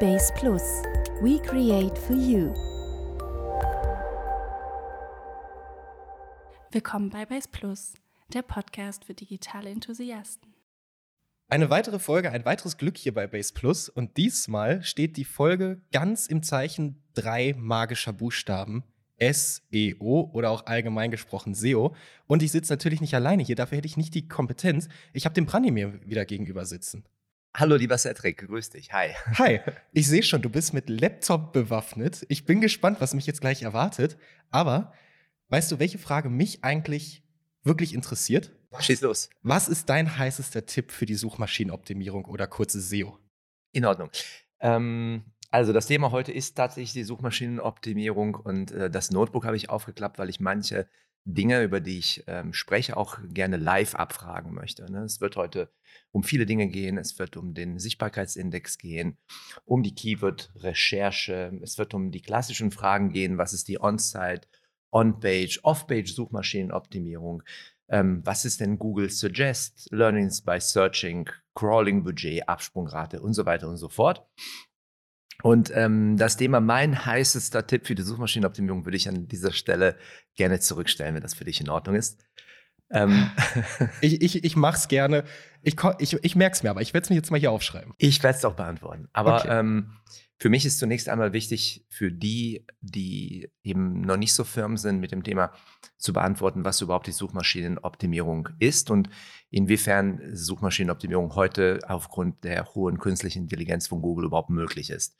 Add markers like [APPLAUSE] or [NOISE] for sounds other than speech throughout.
Base Plus. We create for you. Willkommen bei Base Plus, der Podcast für digitale Enthusiasten. Eine weitere Folge, ein weiteres Glück hier bei Base Plus. Und diesmal steht die Folge ganz im Zeichen drei magischer Buchstaben. SEO oder auch allgemein gesprochen SEO. Und ich sitze natürlich nicht alleine hier, dafür hätte ich nicht die Kompetenz. Ich habe den Brandi mir wieder gegenüber sitzen. Hallo, lieber Cedric, grüß dich. Hi. Hi, [LAUGHS] ich sehe schon, du bist mit Laptop bewaffnet. Ich bin gespannt, was mich jetzt gleich erwartet. Aber weißt du, welche Frage mich eigentlich wirklich interessiert? Schieß los. Was ist dein heißester Tipp für die Suchmaschinenoptimierung oder kurze SEO? In Ordnung. Ähm, also das Thema heute ist tatsächlich die Suchmaschinenoptimierung und äh, das Notebook habe ich aufgeklappt, weil ich manche Dinge, über die ich ähm, spreche, auch gerne live abfragen möchte. Ne? Es wird heute um viele Dinge gehen. Es wird um den Sichtbarkeitsindex gehen, um die Keyword-Recherche. Es wird um die klassischen Fragen gehen. Was ist die On-Site, On-Page, Off-Page-Suchmaschinenoptimierung? Ähm, was ist denn Google Suggest, Learnings by Searching, Crawling-Budget, Absprungrate und so weiter und so fort. Und ähm, das Thema mein heißester Tipp für die Suchmaschinenoptimierung würde ich an dieser Stelle gerne zurückstellen, wenn das für dich in Ordnung ist. Ähm. [LAUGHS] ich ich, ich mache es gerne. Ich, ich, ich merke es mir, aber ich werde es mir jetzt mal hier aufschreiben. Ich werde es auch beantworten. Aber okay. ähm, für mich ist zunächst einmal wichtig, für die, die eben noch nicht so firm sind mit dem Thema, zu beantworten, was überhaupt die Suchmaschinenoptimierung ist und inwiefern Suchmaschinenoptimierung heute aufgrund der hohen künstlichen Intelligenz von Google überhaupt möglich ist.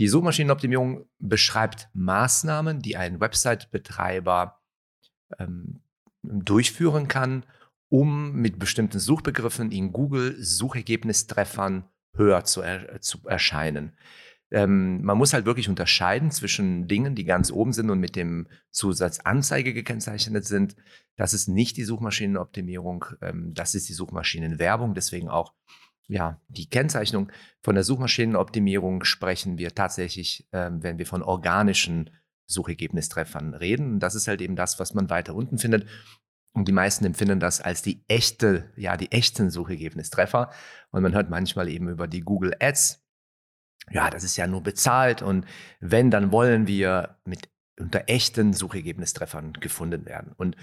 Die Suchmaschinenoptimierung beschreibt Maßnahmen, die ein Website-Betreiber ähm, durchführen kann, um mit bestimmten Suchbegriffen in Google Suchergebnistreffern höher zu, er, zu erscheinen. Ähm, man muss halt wirklich unterscheiden zwischen Dingen, die ganz oben sind und mit dem Zusatz Anzeige gekennzeichnet sind. Das ist nicht die Suchmaschinenoptimierung, ähm, das ist die Suchmaschinenwerbung. Deswegen auch ja, die Kennzeichnung von der Suchmaschinenoptimierung sprechen wir tatsächlich, ähm, wenn wir von organischen Suchergebnistreffern reden. Das ist halt eben das, was man weiter unten findet. Und die meisten empfinden das als die echte, ja, die echten Suchergebnistreffer. Und man hört manchmal eben über die Google Ads ja, das ist ja nur bezahlt und wenn, dann wollen wir mit unter echten Suchergebnistreffern gefunden werden. Und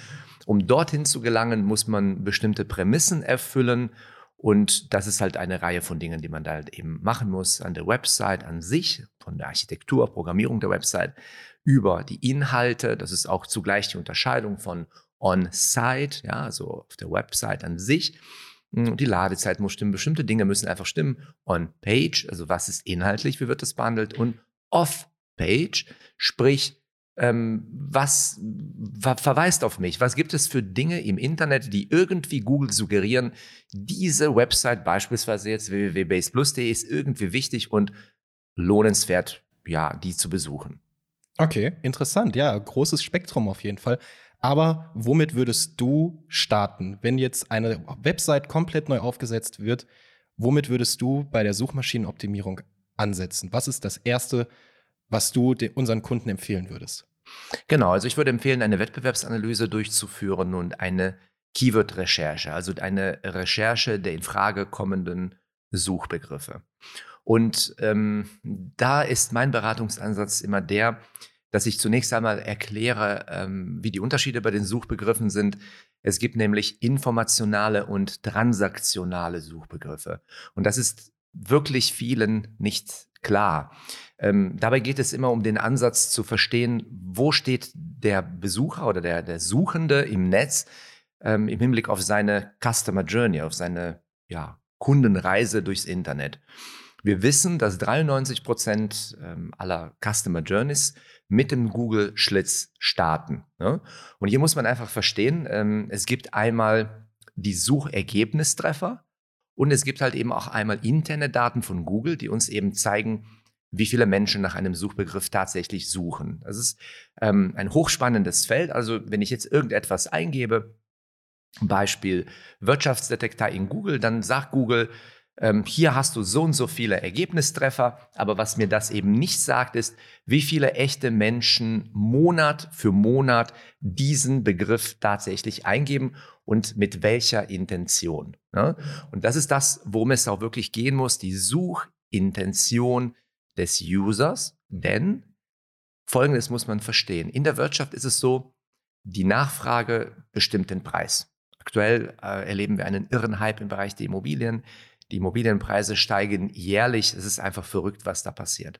um dorthin zu gelangen, muss man bestimmte Prämissen erfüllen. Und das ist halt eine Reihe von Dingen, die man da halt eben machen muss an der Website an sich, von der Architektur, Programmierung der Website, über die Inhalte. Das ist auch zugleich die Unterscheidung von On-Site, ja, also auf der Website an sich die Ladezeit muss stimmen, bestimmte Dinge müssen einfach stimmen. On-Page, also was ist inhaltlich, wie wird das behandelt? Und Off-Page, sprich, ähm, was ver verweist auf mich? Was gibt es für Dinge im Internet, die irgendwie Google suggerieren, diese Website, beispielsweise jetzt www.baseplus.de, ist irgendwie wichtig und lohnenswert, ja, die zu besuchen. Okay, interessant. Ja, großes Spektrum auf jeden Fall. Aber womit würdest du starten, wenn jetzt eine Website komplett neu aufgesetzt wird? Womit würdest du bei der Suchmaschinenoptimierung ansetzen? Was ist das Erste, was du unseren Kunden empfehlen würdest? Genau, also ich würde empfehlen, eine Wettbewerbsanalyse durchzuführen und eine Keyword-Recherche, also eine Recherche der in Frage kommenden Suchbegriffe. Und ähm, da ist mein Beratungsansatz immer der, dass ich zunächst einmal erkläre, ähm, wie die Unterschiede bei den Suchbegriffen sind. Es gibt nämlich informationale und transaktionale Suchbegriffe. Und das ist wirklich vielen nicht klar. Ähm, dabei geht es immer um den Ansatz zu verstehen, wo steht der Besucher oder der, der Suchende im Netz ähm, im Hinblick auf seine Customer Journey, auf seine ja, Kundenreise durchs Internet. Wir wissen, dass 93 Prozent ähm, aller Customer Journeys mit dem Google-Schlitz starten. Ne? Und hier muss man einfach verstehen, ähm, es gibt einmal die Suchergebnistreffer und es gibt halt eben auch einmal interne Daten von Google, die uns eben zeigen, wie viele Menschen nach einem Suchbegriff tatsächlich suchen. Das ist ähm, ein hochspannendes Feld. Also wenn ich jetzt irgendetwas eingebe, Beispiel Wirtschaftsdetektor in Google, dann sagt Google, ähm, hier hast du so und so viele Ergebnistreffer, aber was mir das eben nicht sagt, ist, wie viele echte Menschen Monat für Monat diesen Begriff tatsächlich eingeben und mit welcher Intention. Ne? Und das ist das, worum es auch wirklich gehen muss, die Suchintention des Users, denn Folgendes muss man verstehen. In der Wirtschaft ist es so, die Nachfrage bestimmt den Preis. Aktuell äh, erleben wir einen irren Hype im Bereich der Immobilien. Die Immobilienpreise steigen jährlich. Es ist einfach verrückt, was da passiert.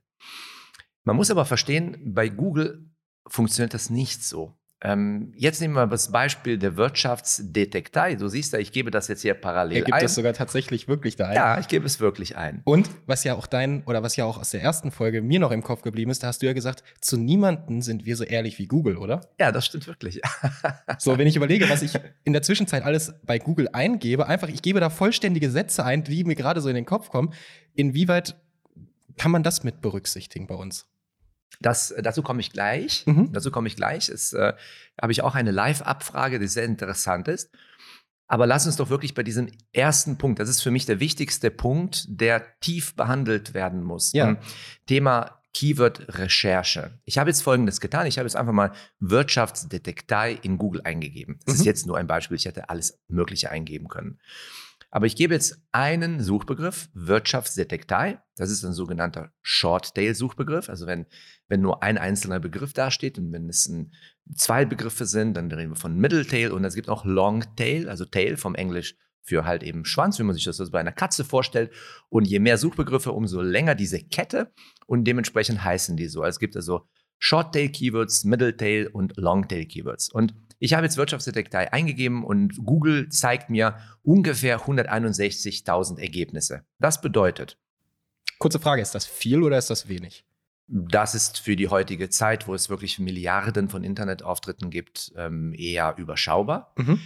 Man muss aber verstehen, bei Google funktioniert das nicht so. Ähm, jetzt nehmen wir das Beispiel der Wirtschaftsdetektei. Du siehst ja, ich gebe das jetzt hier parallel Er gibt ein. das sogar tatsächlich wirklich da ein. ja, ich gebe es wirklich ein. Und was ja auch dein, oder was ja auch aus der ersten Folge mir noch im Kopf geblieben ist, da hast du ja gesagt, zu niemanden sind wir so ehrlich wie Google, oder? Ja, das stimmt wirklich. [LAUGHS] So, wenn ich überlege, was ich in der Zwischenzeit alles bei Google eingebe, einfach, ich gebe da vollständige Sätze ein, die mir gerade so in den Kopf kommen. Inwieweit kann man das mit berücksichtigen bei uns? Das, dazu komme ich gleich. Mhm. Dazu komme ich gleich. Es äh, habe ich auch eine Live-Abfrage, die sehr interessant ist. Aber lass uns doch wirklich bei diesem ersten Punkt, das ist für mich der wichtigste Punkt, der tief behandelt werden muss. Ja. Ähm, Thema Keyword-Recherche. Ich habe jetzt Folgendes getan. Ich habe jetzt einfach mal Wirtschaftsdetektei in Google eingegeben. Das Mhm. ist jetzt nur ein Beispiel. Ich hätte alles Mögliche eingeben können. Aber ich gebe jetzt einen Suchbegriff, Wirtschaftsdetektei. Das ist ein sogenannter Short-Tail-Suchbegriff. Also wenn, wenn nur ein einzelner Begriff dasteht und wenn es ein, zwei Begriffe sind, dann reden wir von Middle-Tail und es gibt auch Long-Tail, also Tail vom Englisch für halt eben Schwanz, wie man sich das also bei einer Katze vorstellt. Und je mehr Suchbegriffe, umso länger diese Kette und dementsprechend heißen die so. Also es gibt also Short-Tail-Keywords, Middle-Tail und Long-Tail-Keywords. Und ich habe jetzt Wirtschaftsdetektei eingegeben und Google zeigt mir ungefähr 161.000 Ergebnisse. Das bedeutet, Kurze Frage, ist das viel oder ist das wenig? das ist für die heutige Zeit, wo es wirklich Milliarden von Internetauftritten gibt, ähm, eher überschaubar. Mhm.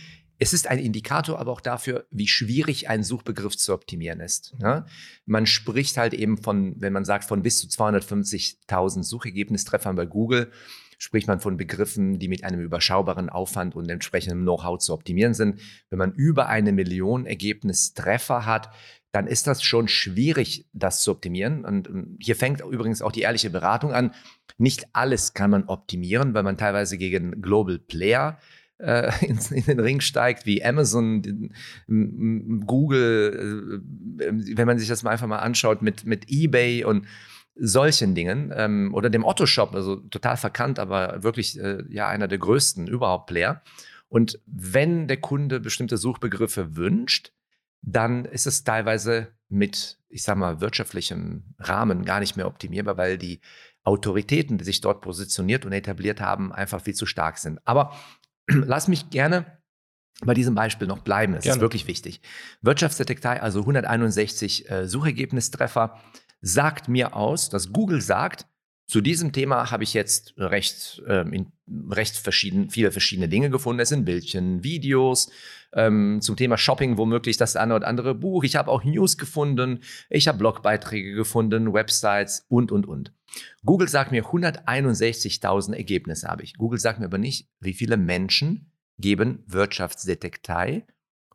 Es ist ein Indikator aber auch dafür, wie schwierig ein Suchbegriff zu optimieren ist. Ja? Man spricht halt eben von, wenn man sagt, von bis zu 250.000 Suchergebnistreffern bei Google, spricht man von Begriffen, die mit einem überschaubaren Aufwand und entsprechendem Know-how zu optimieren sind. Wenn man über eine Million Ergebnistreffer hat, dann ist das schon schwierig, das zu optimieren. Und ähm, hier fängt übrigens auch die ehrliche Beratung an. Nicht alles kann man optimieren, weil man teilweise gegen Global Player [LAUGHS] in, in den Ring steigt, wie Amazon, den, Google, äh, äh, wenn man sich das mal einfach mal anschaut mit, mit eBay und solchen Dingen ähm, oder dem Otto-Shop, also total verkannt, aber wirklich äh, ja einer der größten überhaupt Player. Und wenn der Kunde bestimmte Suchbegriffe wünscht, dann ist es teilweise mit, ich sag mal, wirtschaftlichem Rahmen gar nicht mehr optimierbar, weil die Autoritäten, die sich dort positioniert und etabliert haben, einfach viel zu stark sind. Aber [CLEARS THROAT] lass mich gerne bei diesem Beispiel noch bleiben. Es ist wirklich wichtig. Wirtschaftsdetektei, also 161 äh, Suchergebnistreffer, sagt mir aus, dass Google sagt, zu diesem Thema habe ich jetzt recht, in, recht verschieden, viele verschiedene Dinge gefunden. Es sind Bildchen, Videos, ähm, zum Thema Shopping womöglich das eine oder andere Buch. Ich habe auch News gefunden, ich habe Blogbeiträge gefunden, Websites und, und, und. Google sagt mir 161.000 Ergebnisse habe ich. Google sagt mir aber nicht, wie viele Menschen geben Wirtschaftsdetektei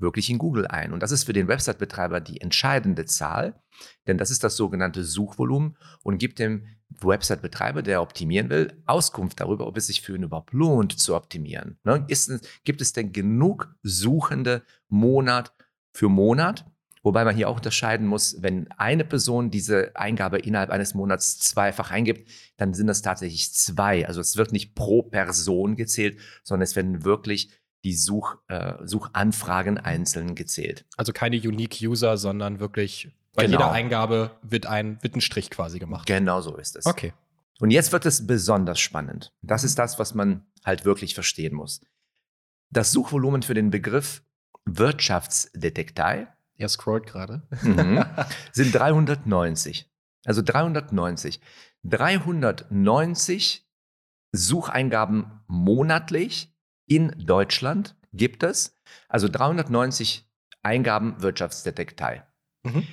wirklich in Google ein. Und das ist für den Website-Betreiber die entscheidende Zahl, denn das ist das sogenannte Suchvolumen und gibt dem Website-Betreiber, der optimieren will, Auskunft darüber, ob es sich für ihn überhaupt lohnt zu optimieren. Ne? Ist, gibt es denn genug Suchende Monat für Monat? Wobei man hier auch unterscheiden muss, wenn eine Person diese Eingabe innerhalb eines Monats zweifach eingibt, dann sind das tatsächlich zwei. Also es wird nicht pro Person gezählt, sondern es werden wirklich die Such, äh, Suchanfragen einzeln gezählt. Also keine Unique User, sondern wirklich bei Genau. jeder Eingabe wird ein, wird ein Strich quasi gemacht. Genau so ist es. Okay. Und jetzt wird es besonders spannend. Das ist das, was man halt wirklich verstehen muss. Das Suchvolumen für den Begriff Wirtschaftsdetektei Er scrollt gerade. mhm, [LAUGHS] sind 390. Also 390. 390 Sucheingaben monatlich in Deutschland gibt es. Also 390 Eingaben Wirtschaftsdetektei. Mhm.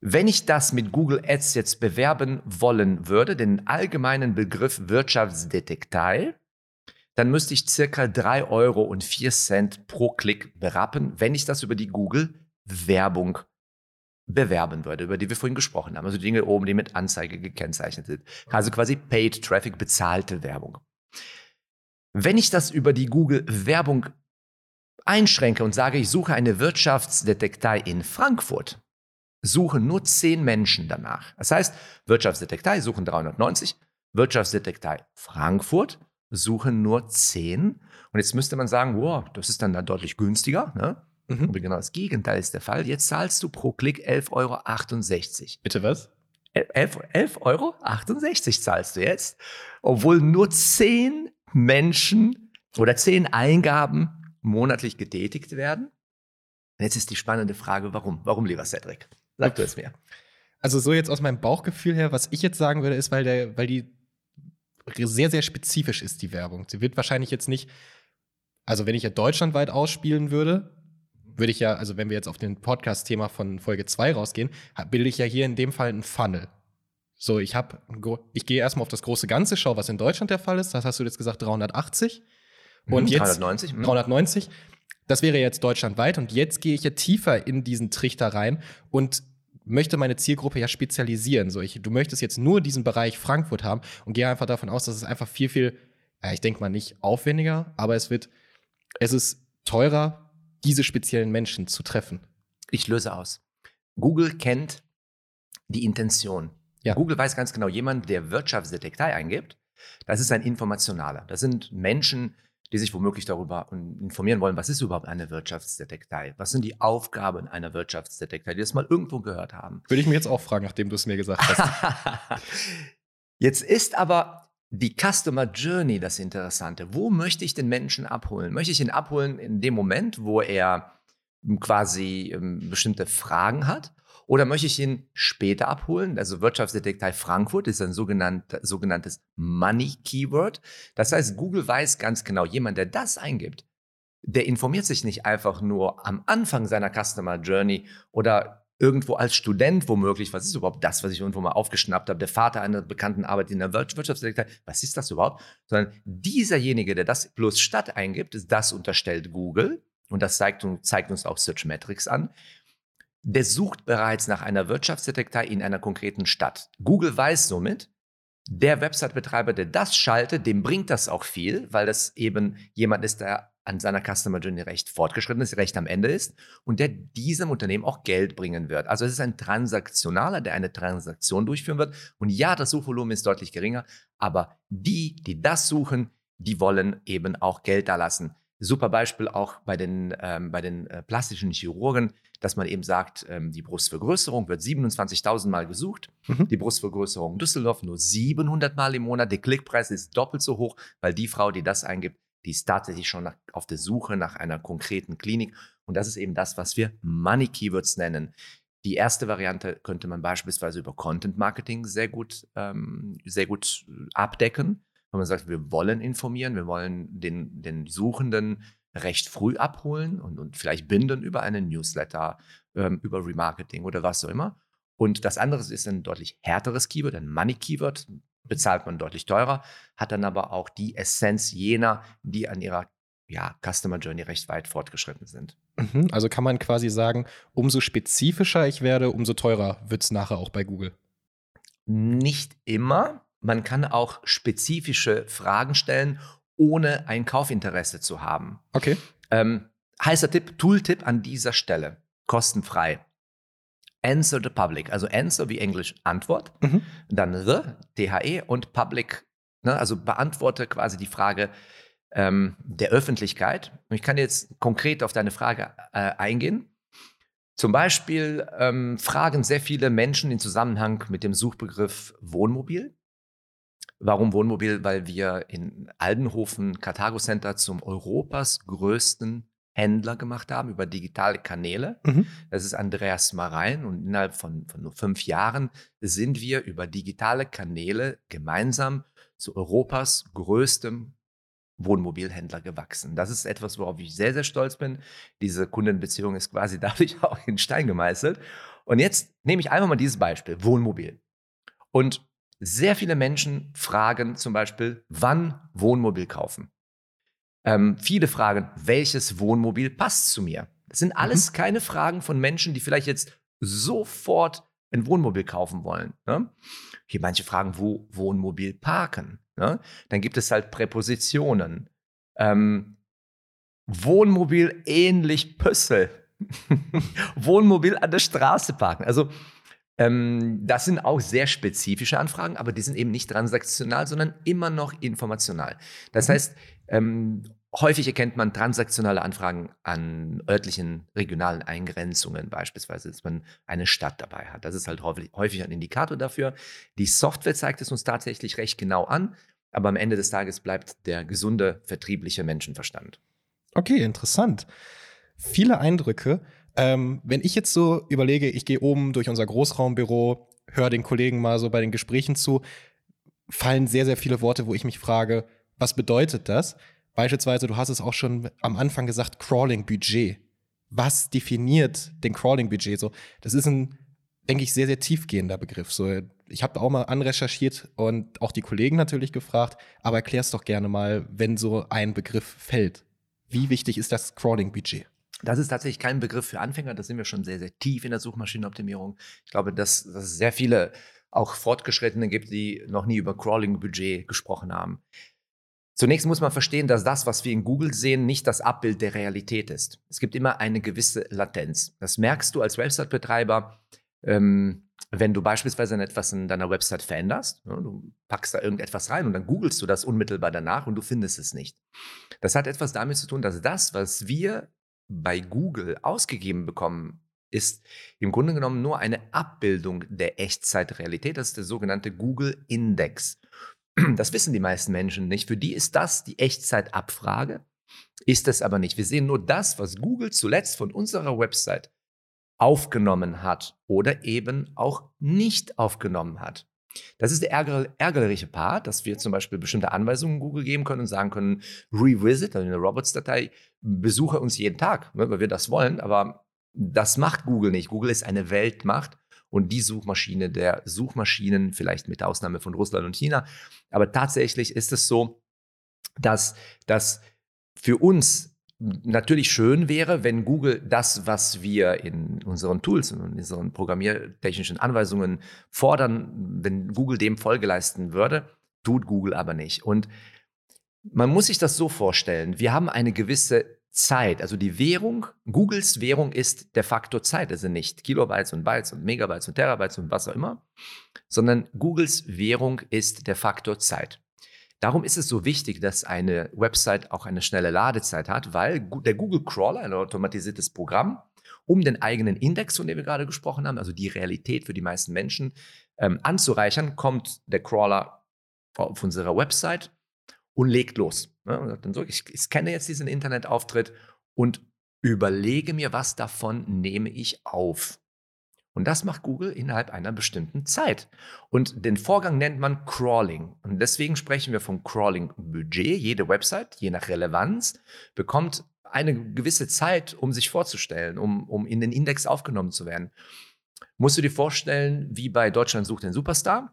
Wenn ich das mit Google Ads jetzt bewerben wollen würde, den allgemeinen Begriff Wirtschaftsdetektei, dann müsste ich circa 3 Euro und 4 Cent pro Klick berappen, wenn ich das über die Google Werbung bewerben würde, über die wir vorhin gesprochen haben. Also Dinge oben, die mit Anzeige gekennzeichnet sind. Also quasi Paid Traffic, bezahlte Werbung. Wenn ich das über die Google Werbung einschränke und sage, ich suche eine Wirtschaftsdetektei in Frankfurt, suchen nur 10 Menschen danach. Das heißt, Wirtschaftsdetektei suchen 390, Wirtschaftsdetektei Frankfurt suchen nur 10. Und jetzt müsste man sagen, wow, das ist dann, dann deutlich günstiger. Ne? Mhm. Aber genau das Gegenteil ist der Fall. Jetzt zahlst du pro Klick 11,68 Euro. Bitte was? 11,68 11 Euro zahlst du jetzt, obwohl nur 10 Menschen oder 10 Eingaben monatlich getätigt werden. Und jetzt ist die spannende Frage, warum? Warum, lieber Cedric? Sag du es mir. Also so jetzt aus meinem Bauchgefühl her, was ich jetzt sagen würde, ist, weil, der, weil die sehr, sehr spezifisch ist, die Werbung. Sie wird wahrscheinlich jetzt nicht, also wenn ich ja deutschlandweit ausspielen würde, würde ich ja, also wenn wir jetzt auf den Podcast-Thema von Folge 2 rausgehen, bilde ich ja hier in dem Fall einen Funnel. So, ich habe, ich gehe erstmal auf das große Ganze, schau, was in Deutschland der Fall ist. Das hast du jetzt gesagt, 380. Und Mhm, jetzt 390. mhm. 390. Das wäre jetzt deutschlandweit und jetzt gehe ich ja tiefer in diesen Trichter rein und möchte meine Zielgruppe ja spezialisieren. So, ich, du möchtest jetzt nur diesen Bereich Frankfurt haben und gehe einfach davon aus, dass es einfach viel, viel, ja, ich denke mal nicht aufwendiger, aber es wird, es ist teurer, diese speziellen Menschen zu treffen. Ich löse aus. Google kennt die Intention. Ja. Google weiß ganz genau, jemand, der Wirtschaftsdetektei eingibt, das ist ein Informationaler. Das sind Menschen, die sich womöglich darüber informieren wollen, was ist überhaupt eine Wirtschaftsdetektei? Was sind die Aufgaben einer Wirtschaftsdetektei, die das mal irgendwo gehört haben? Würde ich mir jetzt auch fragen, nachdem du es mir gesagt hast. [LAUGHS] Jetzt ist aber die Customer Journey das Interessante. Wo möchte ich den Menschen abholen? Möchte ich ihn abholen in dem Moment, wo er ähm, quasi ähm, bestimmte Fragen hat? Oder möchte ich ihn später abholen? Also Wirtschaftsdetektei Frankfurt ist ein sogenannt, sogenanntes Money Keyword. Das heißt, Google weiß ganz genau, jemand, der das eingibt, der informiert sich nicht einfach nur am Anfang seiner Customer Journey oder irgendwo als Student womöglich, was ist überhaupt das, was ich irgendwo mal aufgeschnappt habe, der Vater einer bekannten Arbeit in der Wirtschaftsdetektei, was ist das überhaupt? Sondern dieserjenige, der das plus Stadt eingibt, das unterstellt Google und das zeigt, zeigt uns auch Searchmetrics an, der sucht bereits nach einer Wirtschaftsdetektei in einer konkreten Stadt. Google weiß somit, der Website-Betreiber, der das schaltet, dem bringt das auch viel, weil das eben jemand ist, der an seiner Customer Journey recht fortgeschritten ist, recht am Ende ist und der diesem Unternehmen auch Geld bringen wird. Also es ist ein Transaktionaler, der eine Transaktion durchführen wird. Und ja, das Suchvolumen ist deutlich geringer, aber die, die das suchen, die wollen eben auch Geld da lassen. Super Beispiel auch bei den, ähm, bei den äh, plastischen Chirurgen, dass man eben sagt, ähm, die Brustvergrößerung wird 27.000 Mal gesucht, Mhm. die Brustvergrößerung Düsseldorf nur 700 Mal im Monat, der Klickpreis ist doppelt so hoch, weil die Frau, die das eingibt, die ist tatsächlich schon nach, auf der Suche nach einer konkreten Klinik. Und das ist eben das, was wir Money Keywords nennen. Die erste Variante könnte man beispielsweise über Content Marketing sehr gut, ähm, sehr gut abdecken. Wenn man sagt, wir wollen informieren, wir wollen den, den Suchenden recht früh abholen und, und vielleicht binden über einen Newsletter, ähm, über Remarketing oder was auch immer. Und das andere ist ein deutlich härteres Keyword, ein Money Keyword, bezahlt man deutlich teurer, hat dann aber auch die Essenz jener, die an ihrer ja, Customer Journey recht weit fortgeschritten sind. Mhm. Also kann man quasi sagen, umso spezifischer ich werde, umso teurer wird es nachher auch bei Google. Nicht immer. Man kann auch spezifische Fragen stellen, ohne ein Kaufinteresse zu haben. Okay. Ähm, heißer Tipp, Tooltip an dieser Stelle, kostenfrei. Answer the public, also answer wie Englisch Antwort, Mhm. dann the, THE und public, ne, also beantworte quasi die Frage ähm, der Öffentlichkeit. Und ich kann jetzt konkret auf deine Frage äh, eingehen. Zum Beispiel ähm, fragen sehr viele Menschen in Zusammenhang mit dem Suchbegriff Wohnmobil. Warum Wohnmobil? Weil wir in Aldenhofen Carthago Center zum Europas größten Händler gemacht haben über digitale Kanäle. Mhm. Das ist Andreas Marein und innerhalb von, von nur fünf Jahren sind wir über digitale Kanäle gemeinsam zu Europas größtem Wohnmobilhändler gewachsen. Das ist etwas, worauf ich sehr, sehr stolz bin. Diese Kundenbeziehung ist quasi [LAUGHS] dadurch auch in Stein gemeißelt. Und jetzt nehme ich einfach mal dieses Beispiel, Wohnmobil. Und sehr viele Menschen fragen zum Beispiel, wann Wohnmobil kaufen. Ähm, viele fragen, welches Wohnmobil passt zu mir? Das sind alles keine Fragen von Menschen, die vielleicht jetzt sofort ein Wohnmobil kaufen wollen. Ne? Hier manche fragen, wo Wohnmobil parken. Ne? Dann gibt es halt Präpositionen. Ähm, Wohnmobil ähnlich Püssel. [LAUGHS] Wohnmobil an der Straße parken. Also ähm, das sind auch sehr spezifische Anfragen, aber die sind eben nicht transaktional, sondern immer noch informational. Das mhm. heißt, ähm, häufig erkennt man transaktionale Anfragen an örtlichen, regionalen Eingrenzungen, beispielsweise, dass man eine Stadt dabei hat. Das ist halt häufig, häufig ein Indikator dafür. Die Software zeigt es uns tatsächlich recht genau an, aber am Ende des Tages bleibt der gesunde vertriebliche Menschenverstand. Okay, interessant. Viele Eindrücke. Ähm, wenn ich jetzt so überlege, ich gehe oben durch unser Großraumbüro, höre den Kollegen mal so bei den Gesprächen zu, fallen sehr, sehr viele Worte, wo ich mich frage, was bedeutet das? Beispielsweise, du hast es auch schon am Anfang gesagt, Crawling-Budget. Was definiert den Crawling-Budget? So, das ist ein, denke ich, sehr, sehr tiefgehender Begriff. So, ich habe auch mal anrecherchiert und auch die Kollegen natürlich gefragt, aber erklär es doch gerne mal, wenn so ein Begriff fällt. Wie wichtig ist das Crawling-Budget? Das ist tatsächlich kein Begriff für Anfänger, da sind wir schon sehr, sehr tief in der Suchmaschinenoptimierung. Ich glaube, dass, dass es sehr viele auch Fortgeschrittene gibt, die noch nie über Crawling-Budget gesprochen haben. Zunächst muss man verstehen, dass das, was wir in Google sehen, nicht das Abbild der Realität ist. Es gibt immer eine gewisse Latenz. Das merkst du als Website-Betreiber, ähm, wenn du beispielsweise etwas in deiner Website veränderst. Ne, du packst da irgendetwas rein und dann googelst du das unmittelbar danach und du findest es nicht. Das hat etwas damit zu tun, dass das, was wir bei Google ausgegeben bekommen, ist im Grunde genommen nur eine Abbildung der Echtzeitrealität. Das ist der sogenannte Google Index. Das wissen die meisten Menschen nicht. Für die ist das die Echtzeitabfrage, ist es aber nicht. Wir sehen nur das, was Google zuletzt von unserer Website aufgenommen hat oder eben auch nicht aufgenommen hat. Das ist der ärgerliche Part, dass wir zum Beispiel bestimmte Anweisungen Google geben können und sagen können, revisit, also eine Robots-Datei, besuche uns jeden Tag, ne, weil wir das wollen, aber das macht Google nicht. Google ist eine Weltmacht und die Suchmaschine der Suchmaschinen, vielleicht mit Ausnahme von Russland und China. Aber tatsächlich ist es so, dass das für uns natürlich schön wäre, wenn Google das, was wir in unseren Tools und in unseren programmiertechnischen Anweisungen fordern, wenn Google dem Folge leisten würde, tut Google aber nicht. Und man muss sich das so vorstellen, wir haben eine gewisse Zeit. Also die Währung, Googles Währung ist der Faktor Zeit. Also nicht Kilobytes und Bytes und Megabytes und Terabytes und was auch immer, sondern Googles Währung ist der Faktor Zeit. Darum ist es so wichtig, dass eine Website auch eine schnelle Ladezeit hat, weil der Google Crawler, ein automatisiertes Programm, um den eigenen Index, von dem wir gerade gesprochen haben, also die Realität für die meisten Menschen, ähm, anzureichern, kommt der Crawler auf unserer Website und legt los. Ne? Dann so, ich, ich scanne jetzt diesen Internetauftritt und überlege mir, was davon nehme ich auf. Und das macht Google innerhalb einer bestimmten Zeit. Und den Vorgang nennt man Crawling. Und deswegen sprechen wir vom Crawling-Budget. Jede Website, je nach Relevanz, bekommt eine gewisse Zeit, um sich vorzustellen, um, um in den Index aufgenommen zu werden. Musst du dir vorstellen, wie bei Deutschland sucht den Superstar.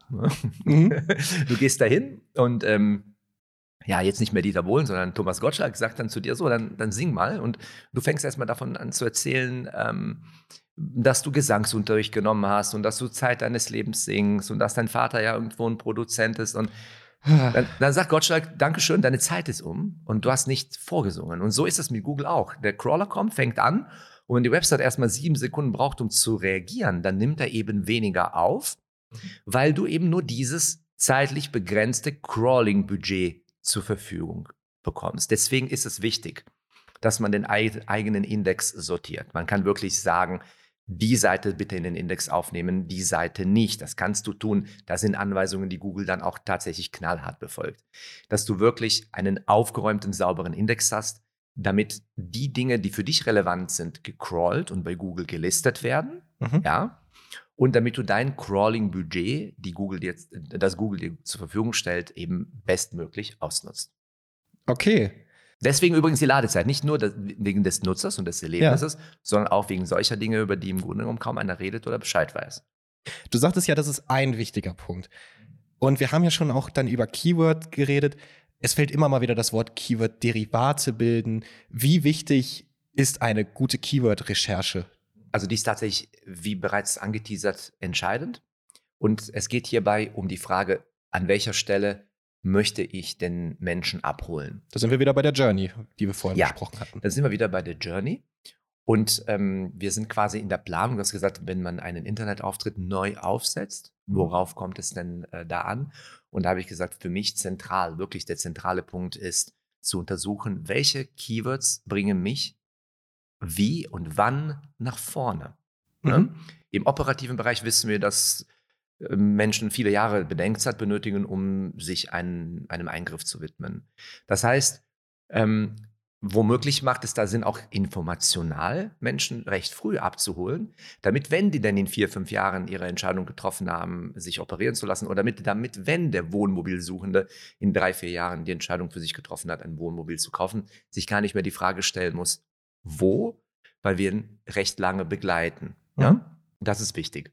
Mhm. [LAUGHS] Du gehst dahin und ähm, ja, jetzt nicht mehr Dieter Bohlen, sondern Thomas Gottschalk sagt dann zu dir so, dann, dann sing mal. Und du fängst erstmal davon an zu erzählen, ähm, dass du Gesangsunterricht genommen hast und dass du Zeit deines Lebens singst und dass dein Vater ja irgendwo ein Produzent ist. Und dann, dann sagt Gottschalk, Dankeschön, deine Zeit ist um und du hast nicht vorgesungen. Und so ist es mit Google auch. Der Crawler kommt, fängt an und wenn die Website erstmal sieben Sekunden braucht, um zu reagieren, dann nimmt er eben weniger auf, weil du eben nur dieses zeitlich begrenzte Crawling-Budget zur Verfügung bekommst. Deswegen ist es wichtig, dass man den eigenen Index sortiert. Man kann wirklich sagen, die Seite bitte in den Index aufnehmen, die Seite nicht. Das kannst du tun. Das sind Anweisungen, die Google dann auch tatsächlich knallhart befolgt. Dass du wirklich einen aufgeräumten, sauberen Index hast, damit die Dinge, die für dich relevant sind, gecrawlt und bei Google gelistet werden. Mhm. Ja. Und damit du dein Crawling-Budget, die Google dir, das Google dir zur Verfügung stellt, eben bestmöglich ausnutzt. Okay. Deswegen übrigens die Ladezeit. Nicht nur wegen des Nutzers und des Erlebnisses, ja. sondern auch wegen solcher Dinge, über die im Grunde genommen kaum einer redet oder Bescheid weiß. Du sagtest ja, das ist ein wichtiger Punkt. Und wir haben ja schon auch dann über Keyword geredet. Es fällt immer mal wieder das Wort Keyword-Derivate bilden. Wie wichtig ist eine gute Keyword-Recherche also die ist tatsächlich, wie bereits angeteasert, entscheidend. Und es geht hierbei um die Frage, an welcher Stelle möchte ich den Menschen abholen. Da sind wir wieder bei der Journey, die wir vorhin ja, besprochen hatten. Da sind wir wieder bei der Journey. Und ähm, wir sind quasi in der Planung, du hast gesagt, wenn man einen Internetauftritt neu aufsetzt, worauf kommt es denn äh, da an? Und da habe ich gesagt, für mich zentral, wirklich der zentrale Punkt ist, zu untersuchen, welche Keywords bringen mich wie und wann nach vorne. Ne? Mhm. Im operativen Bereich wissen wir, dass Menschen viele Jahre Bedenkzeit benötigen, um sich ein, einem Eingriff zu widmen. Das heißt, ähm, Womöglich macht es da Sinn, auch informational Menschen recht früh abzuholen, damit, wenn die denn in vier, fünf Jahren ihre Entscheidung getroffen haben, sich operieren zu lassen, oder damit, damit wenn der Wohnmobilsuchende in drei, vier Jahren die Entscheidung für sich getroffen hat, ein Wohnmobil zu kaufen, sich gar nicht mehr die Frage stellen muss, wo, weil wir ihn recht lange begleiten. Mhm. Ja? Das ist wichtig.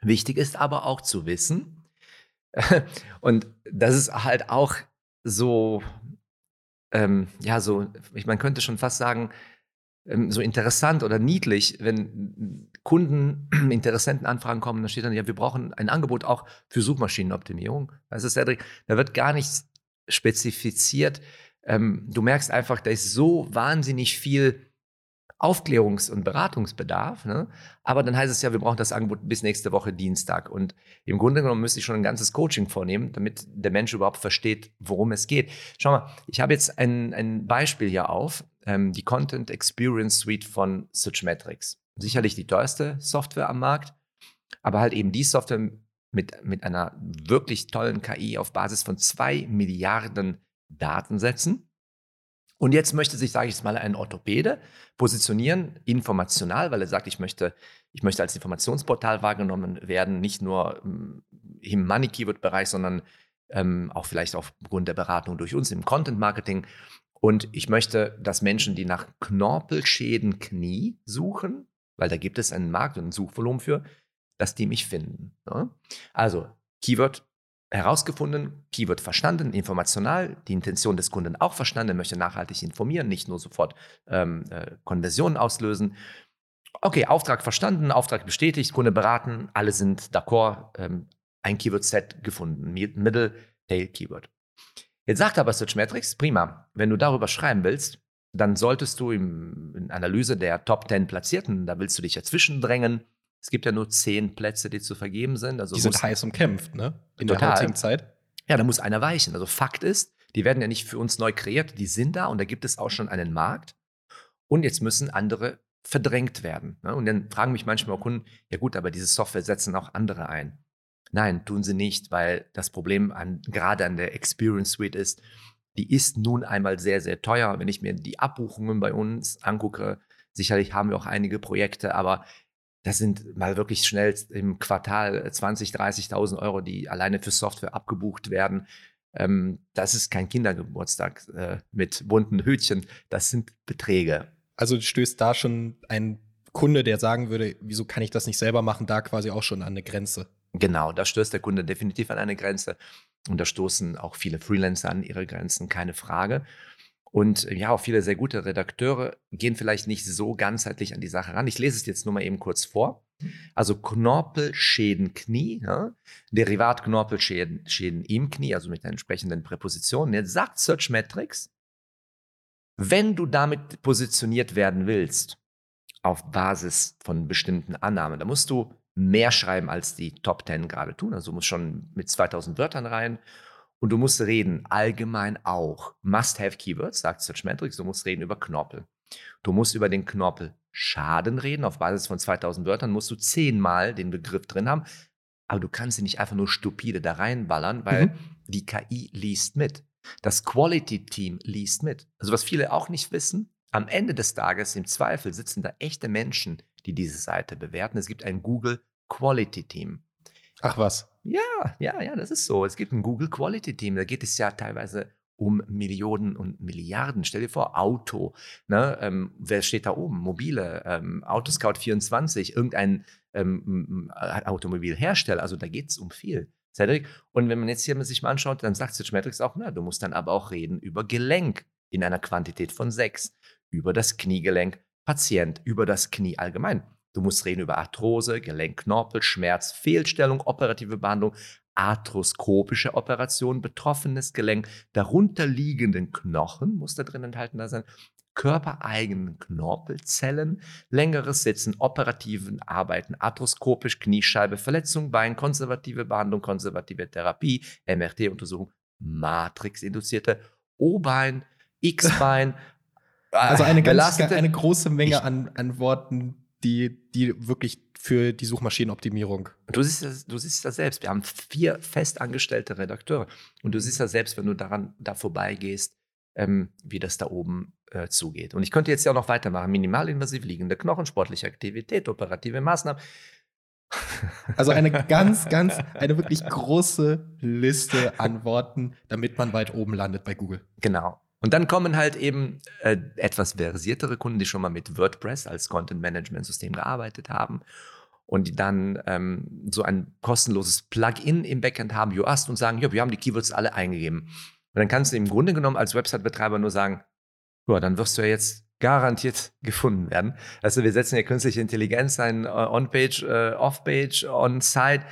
Wichtig ist aber auch zu wissen, [LAUGHS] und das ist halt auch so ähm, ja, so, ich, man könnte schon fast sagen, ähm, so interessant oder niedlich, wenn Kunden, [CLEARS THROAT] Interessenten Anfragen kommen, da steht dann, ja, wir brauchen ein Angebot auch für Suchmaschinenoptimierung. Das ist Cedric, da wird gar nichts spezifiziert. Ähm, du merkst einfach, da ist so wahnsinnig viel Aufklärungs- und Beratungsbedarf. Ne? Aber dann heißt es ja, wir brauchen das Angebot bis nächste Woche Dienstag. Und im Grunde genommen müsste ich schon ein ganzes Coaching vornehmen, damit der Mensch überhaupt versteht, worum es geht. Schau mal, ich habe jetzt ein, ein Beispiel hier auf, ähm, die Content Experience Suite von Searchmetrics. Sicherlich die teuerste Software am Markt, aber halt eben die Software mit, mit einer wirklich tollen KI auf Basis von zwei Milliarden Datensätzen und jetzt möchte sich, sage ich es mal, ein Orthopäde positionieren, informational, weil er sagt, ich möchte, ich möchte als Informationsportal wahrgenommen werden, nicht nur hm, im Money-Keyword-Bereich, sondern ähm, auch vielleicht aufgrund der Beratung durch uns im Content-Marketing. Und ich möchte, dass Menschen, die nach Knorpelschäden Knie suchen, weil da gibt es einen Markt und ein Suchvolumen für, dass die mich finden. Ne? Also Keyword herausgefunden, Keyword verstanden, informational, die Intention des Kunden auch verstanden, möchte nachhaltig informieren, nicht nur sofort ähm, äh, Konversionen auslösen. Okay, Auftrag verstanden, Auftrag bestätigt, Kunde beraten, alle sind d'accord, ähm, ein Keyword-Set gefunden, Middle Tail Keyword. Jetzt sagt aber Searchmetrics, prima, wenn du darüber schreiben willst, dann solltest du im, in Analyse der Top 10 Platzierten, da willst du dich dazwischen drängen, es gibt ja nur zehn Plätze, die zu vergeben sind. Also die sind heiß umkämpft, ne? In total. der heutigen Zeit. Ja, da muss einer weichen. Also Fakt ist, die werden ja nicht für uns neu kreiert, die sind da und da gibt es auch schon einen Markt. Und jetzt müssen andere verdrängt werden. Ne? Und dann fragen mich manchmal auch Kunden, ja gut, aber diese Software setzen auch andere ein. Nein, tun sie nicht, weil das Problem an, gerade an der Experience Suite ist, die ist nun einmal sehr, sehr teuer. Wenn ich mir die Abbuchungen bei uns angucke, sicherlich haben wir auch einige Projekte, aber das sind mal wirklich schnell im Quartal 20, 30.000 Euro, die alleine für Software abgebucht werden. Ähm, das ist kein Kindergeburtstag äh, mit bunten Hütchen. Das sind Beträge. Also stößt da schon ein Kunde, der sagen würde, wieso kann ich das nicht selber machen, da quasi auch schon an eine Grenze. Genau, da stößt der Kunde definitiv an eine Grenze. Und da stoßen auch viele Freelancer an ihre Grenzen, keine Frage. Und äh, ja, auch viele sehr gute Redakteure gehen vielleicht nicht so ganzheitlich an die Sache ran. Ich lese es jetzt nur mal eben kurz vor. Also Knorpelschäden Knie, ja? Derivat Knorpelschäden Schäden im Knie, also mit entsprechenden Präpositionen. Jetzt sagt Searchmetrics, wenn du damit positioniert werden willst, auf Basis von bestimmten Annahmen, da musst du mehr schreiben, als die Top 10 gerade tun. Also du musst schon mit 2000 Wörtern rein und du musst reden, allgemein auch. Must-have-Keywords, sagt Searchmetrics, du musst reden über Knorpel. Du musst über den Knorpel Schaden reden. Auf Basis von 2000 Wörtern musst du zehnmal den Begriff drin haben. Aber du kannst sie nicht einfach nur stupide da reinballern, weil mhm. die KI liest mit. Das Quality-Team liest mit. Also was viele auch nicht wissen, am Ende des Tages im Zweifel sitzen da echte Menschen, die diese Seite bewerten. Es gibt ein Google Quality Team. Ach was. Ja, ja, ja, das ist so. Es gibt ein Google Quality Team, da geht es ja teilweise um Millionen und Milliarden. Stell dir vor, Auto. Ne? Ähm, wer steht da oben? Mobile, ähm, Autoscout 24, irgendein ähm, Automobilhersteller. Also da geht es um viel. Cedric. Und wenn man jetzt hier sich mal anschaut, dann sagt Matrix auch, na, du musst dann aber auch reden über Gelenk in einer Quantität von sechs, über das Kniegelenk, Patient, über das Knie allgemein. Du musst reden über Arthrose, Gelenkknorpel, Schmerz, Fehlstellung, operative Behandlung, arthroskopische Operation, betroffenes Gelenk, darunterliegenden Knochen muss da drin enthalten sein, körpereigenen Knorpelzellen, längeres Sitzen, operativen Arbeiten, arthroskopisch, Kniescheibe, Verletzung, Bein, konservative Behandlung, konservative Therapie, MRT-Untersuchung, Matrix-induzierte O-Bein, X-Bein. Also eine, ganz, belastete- eine große Menge an, an Worten, die, die wirklich für die Suchmaschinenoptimierung. Du siehst, das, du siehst das selbst. Wir haben vier festangestellte Redakteure. Und du siehst das selbst, wenn du daran da vorbeigehst, ähm, wie das da oben äh, zugeht. Und ich könnte jetzt ja auch noch weitermachen. Minimalinvasiv liegende Knochen, sportliche Aktivität, operative Maßnahmen. Also eine [LAUGHS] ganz, ganz, eine wirklich große Liste an Worten, damit man weit oben landet bei Google. Genau. Und dann kommen halt eben äh, etwas versiertere Kunden, die schon mal mit WordPress als Content-Management-System gearbeitet haben und die dann ähm, so ein kostenloses Plugin im Backend haben, Yoast, und sagen, ja, wir haben die Keywords alle eingegeben. Und dann kannst du im Grunde genommen als Website-Betreiber nur sagen, ja, dann wirst du ja jetzt garantiert gefunden werden. Also wir setzen ja künstliche Intelligenz ein, äh, On-Page, äh, Off-Page, On-Site.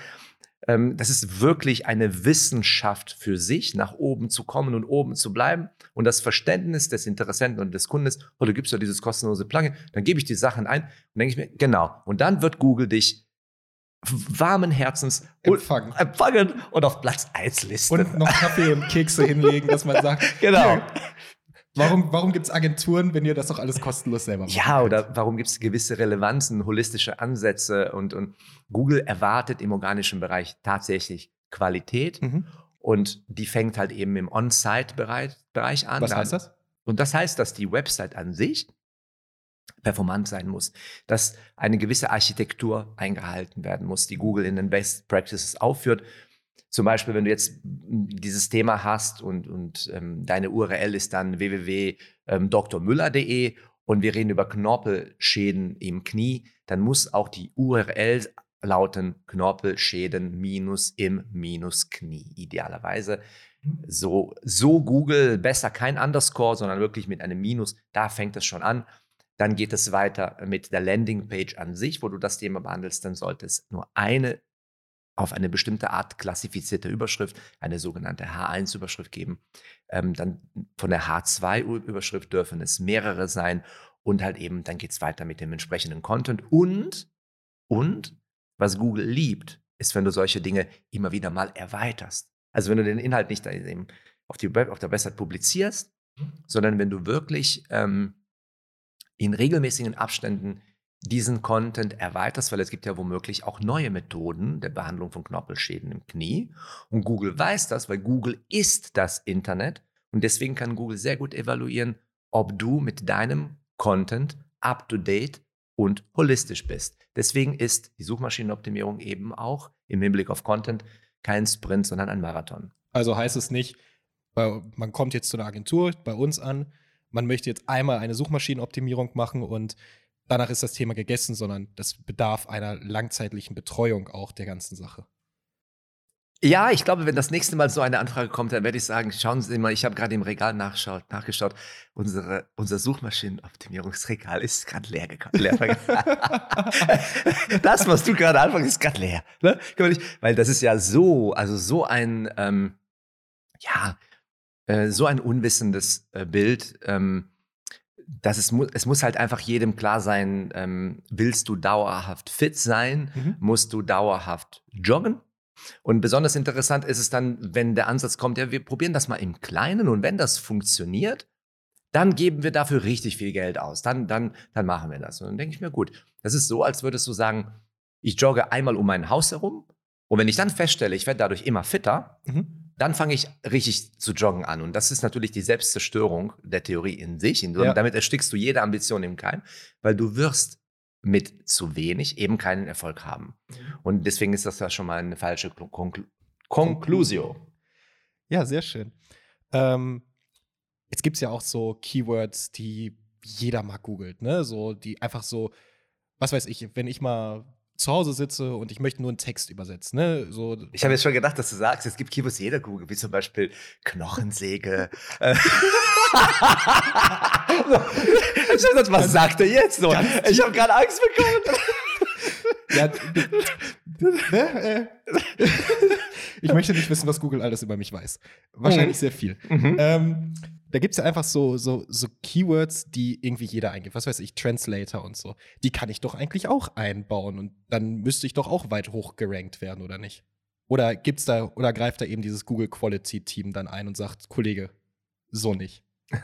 Ähm, das ist wirklich eine Wissenschaft für sich, nach oben zu kommen und oben zu bleiben. Und das Verständnis des Interessenten und des Kunden ist, oh, du gibst ja dieses kostenlose Plugin, dann gebe ich die Sachen ein und denke ich mir, genau. Und dann wird Google dich warmen Herzens Empfangen. empfangen und auf Platz 1 listen. Und noch Kaffee und Kekse hinlegen, dass man sagt, [LAUGHS] Genau. Warum, warum gibt es Agenturen, wenn ihr das doch alles kostenlos selber macht? Ja, oder warum gibt es gewisse Relevanzen, holistische Ansätze und, und Google erwartet im organischen Bereich tatsächlich Qualität Mhm. und die fängt halt eben im On-Site-Bereich Bereich an. Was heißt das? Und das heißt, dass die Website an sich performant sein muss, dass eine gewisse Architektur eingehalten werden muss, die Google in den Best Practices aufführt. Zum Beispiel, wenn du jetzt m, dieses Thema hast und, und ähm, deine URL ist dann www.drmüller.de und wir reden über Knorpelschäden im Knie, dann muss auch die URL lauten Knorpelschäden minus im minus Knie, idealerweise. So, so Google, besser kein Underscore, sondern wirklich mit einem Minus, da fängt es schon an. Dann geht es weiter mit der Landingpage an sich, wo du das Thema behandelst. Dann sollte es nur eine auf eine bestimmte Art klassifizierte Überschrift, eine sogenannte H1-Überschrift geben. Ähm, dann von der H2-Überschrift dürfen es mehrere sein und halt eben, dann geht es weiter mit dem entsprechenden Content. Und, und, was Google liebt, ist, wenn du solche Dinge immer wieder mal erweiterst. Also wenn du den Inhalt nicht auf, die Web, auf der Website publizierst, sondern wenn du wirklich ähm, in regelmäßigen Abständen diesen Content erweiterst, weil es gibt ja womöglich auch neue Methoden der Behandlung von Knorpelschäden im Knie. Und Google weiß das, weil Google ist das Internet. Und deswegen kann Google sehr gut evaluieren, ob du mit deinem Content up-to-date und holistisch bist. Deswegen ist die Suchmaschinenoptimierung eben auch im Hinblick auf Content kein Sprint, sondern ein Marathon. Also heißt es nicht, man kommt jetzt zu einer Agentur bei uns an, man möchte jetzt einmal eine Suchmaschinenoptimierung machen und danach ist das Thema gegessen, sondern das bedarf einer langzeitlichen Betreuung auch der ganzen Sache. Ja, ich glaube, wenn das nächste Mal so eine Anfrage kommt, dann werde ich sagen, schauen Sie mal, ich habe gerade im Regal nachschaut, nachgeschaut, unsere, unser Suchmaschinenoptimierungsregal ist gerade leer gekommen. Leer [LAUGHS] das, was du gerade anfängst, ist gerade leer. Ne? Weil das ist ja so, also so ein, ähm, ja, äh, so ein unwissendes äh, Bild, ähm, dass es, mu es muss halt einfach jedem klar sein, ähm, willst du dauerhaft fit sein, Mhm. musst du dauerhaft joggen. Und besonders interessant ist es dann, wenn der Ansatz kommt, ja, wir probieren das mal im Kleinen und wenn das funktioniert, dann geben wir dafür richtig viel Geld aus. Dann, dann, dann machen wir das. Und dann denke ich mir, gut, das ist so, als würdest du sagen, ich jogge einmal um mein Haus herum und wenn ich dann feststelle, ich werde dadurch immer fitter, Mhm. Dann fange ich richtig zu joggen an. Und das ist natürlich die Selbstzerstörung der Theorie in sich. Und Ja. Damit erstickst du jede Ambition im Keim, weil du wirst mit zu wenig eben keinen Erfolg haben. Und deswegen ist das ja schon mal eine falsche Konklu Conclusio. Ja, sehr schön. Ähm, jetzt gibt es ja auch so Keywords, die jeder mal googelt, ne? So, die einfach so, was weiß ich, wenn ich mal zu Hause sitze und ich möchte nur einen Text übersetzen, ne? So, Ich habe jetzt schon gedacht, dass du sagst, es gibt die jeder googelt, wie zum Beispiel Knochensäge. [LAUGHS] [LAUGHS] Ich hab gedacht, was sagt er jetzt so? Ich habe gerade Angst bekommen. [LAUGHS] Ja, ne, äh, ich möchte nicht wissen, was Google alles über mich weiß. Wahrscheinlich sehr viel. Mhm. Ähm, da gibt es ja einfach so, so, so Keywords, die irgendwie jeder eingibt. Was weiß ich, Translator und so. Die kann ich doch eigentlich auch einbauen und dann müsste ich doch auch weit hoch gerankt werden, oder nicht? Oder gibt's da, oder greift da eben dieses Google Quality Team dann ein und sagt, Kollege, so nicht. [LAUGHS]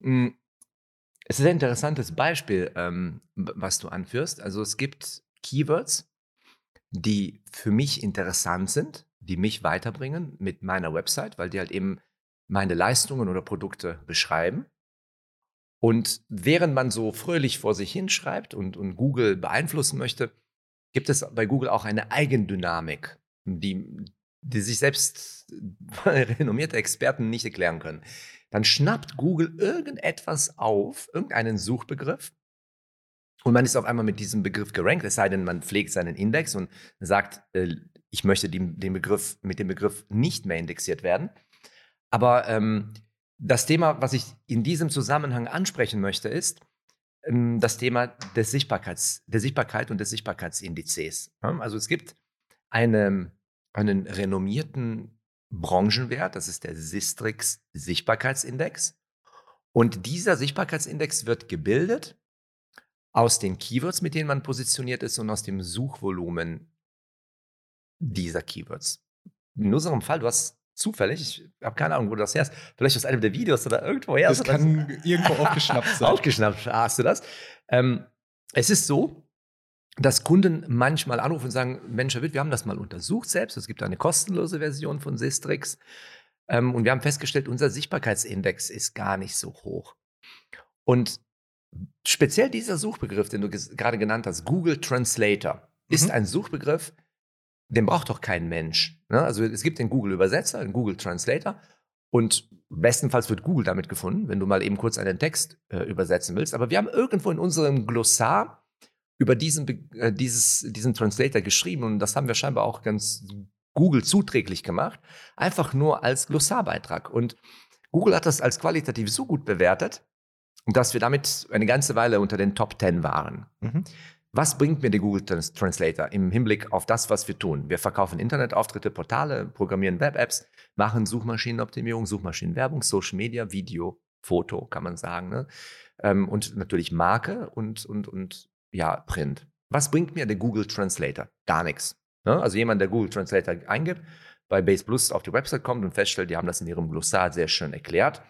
Mm, Es ist ein interessantes Beispiel, ähm, was du anführst. Also es gibt Keywords, die für mich interessant sind, die mich weiterbringen mit meiner Website, weil die halt eben meine Leistungen oder Produkte beschreiben. Und während man so fröhlich vor sich hinschreibt und, und Google beeinflussen möchte, gibt es bei Google auch eine Eigendynamik, die, die sich selbst [LAUGHS] renommierte Experten nicht erklären können. Dann schnappt Google irgendetwas auf, irgendeinen Suchbegriff, und man ist auf einmal mit diesem Begriff gerankt, es sei denn, man pflegt seinen Index und sagt, äh, ich möchte die, den Begriff, mit dem Begriff nicht mehr indexiert werden. Aber ähm, das Thema, was ich in diesem Zusammenhang ansprechen möchte, ist ähm, das Thema des Sichtbarkeits, der Sichtbarkeit und des Sichtbarkeitsindizes. Also es gibt eine, einen renommierten Branchenwert, das ist der Sistrix Sichtbarkeitsindex. Und dieser Sichtbarkeitsindex wird gebildet aus den Keywords, mit denen man positioniert ist und aus dem Suchvolumen dieser Keywords. In unserem Fall, du hast zufällig, ich habe keine Ahnung, wo du das herst, vielleicht aus einem der Videos oder irgendwo her. Das kann irgendwo aufgeschnappt sein. [LAUGHS] Aufgeschnappt, hast du das? Ähm, es ist so, dass Kunden manchmal anrufen und sagen, Mensch, Herr Witt, wir haben das mal untersucht selbst. Es gibt eine kostenlose Version von Sistrix. Ähm, und wir haben festgestellt, unser Sichtbarkeitsindex ist gar nicht so hoch. Und speziell dieser Suchbegriff, den du gerade genannt hast, Google Translator, ist Mhm. ein Suchbegriff, den braucht doch kein Mensch. Ne? Also es gibt den Google-Übersetzer, den Google Translator. Und bestenfalls wird Google damit gefunden, wenn du mal eben kurz einen Text äh, übersetzen willst. Aber wir haben irgendwo in unserem Glossar über diesen, äh, dieses, diesen Translator geschrieben und das haben wir scheinbar auch ganz Google zuträglich gemacht, einfach nur als Glossarbeitrag. Und Google hat das als qualitativ so gut bewertet, dass wir damit eine ganze Weile unter den Top 10 waren. Mhm. Was bringt mir der Google Trans Translator im Hinblick auf das, was wir tun? Wir verkaufen Internetauftritte, Portale, programmieren Web-Apps, machen Suchmaschinenoptimierung, Suchmaschinenwerbung, Social Media, Video, Foto, kann man sagen. Ne? Ähm, und natürlich Marke und, und, und ja, Print. Was bringt mir der Google Translator? Gar nichts. Ne? Also jemand, der Google Translator eingibt, bei Base Plus auf die Website kommt und feststellt, die haben das in ihrem Glossar sehr schön erklärt,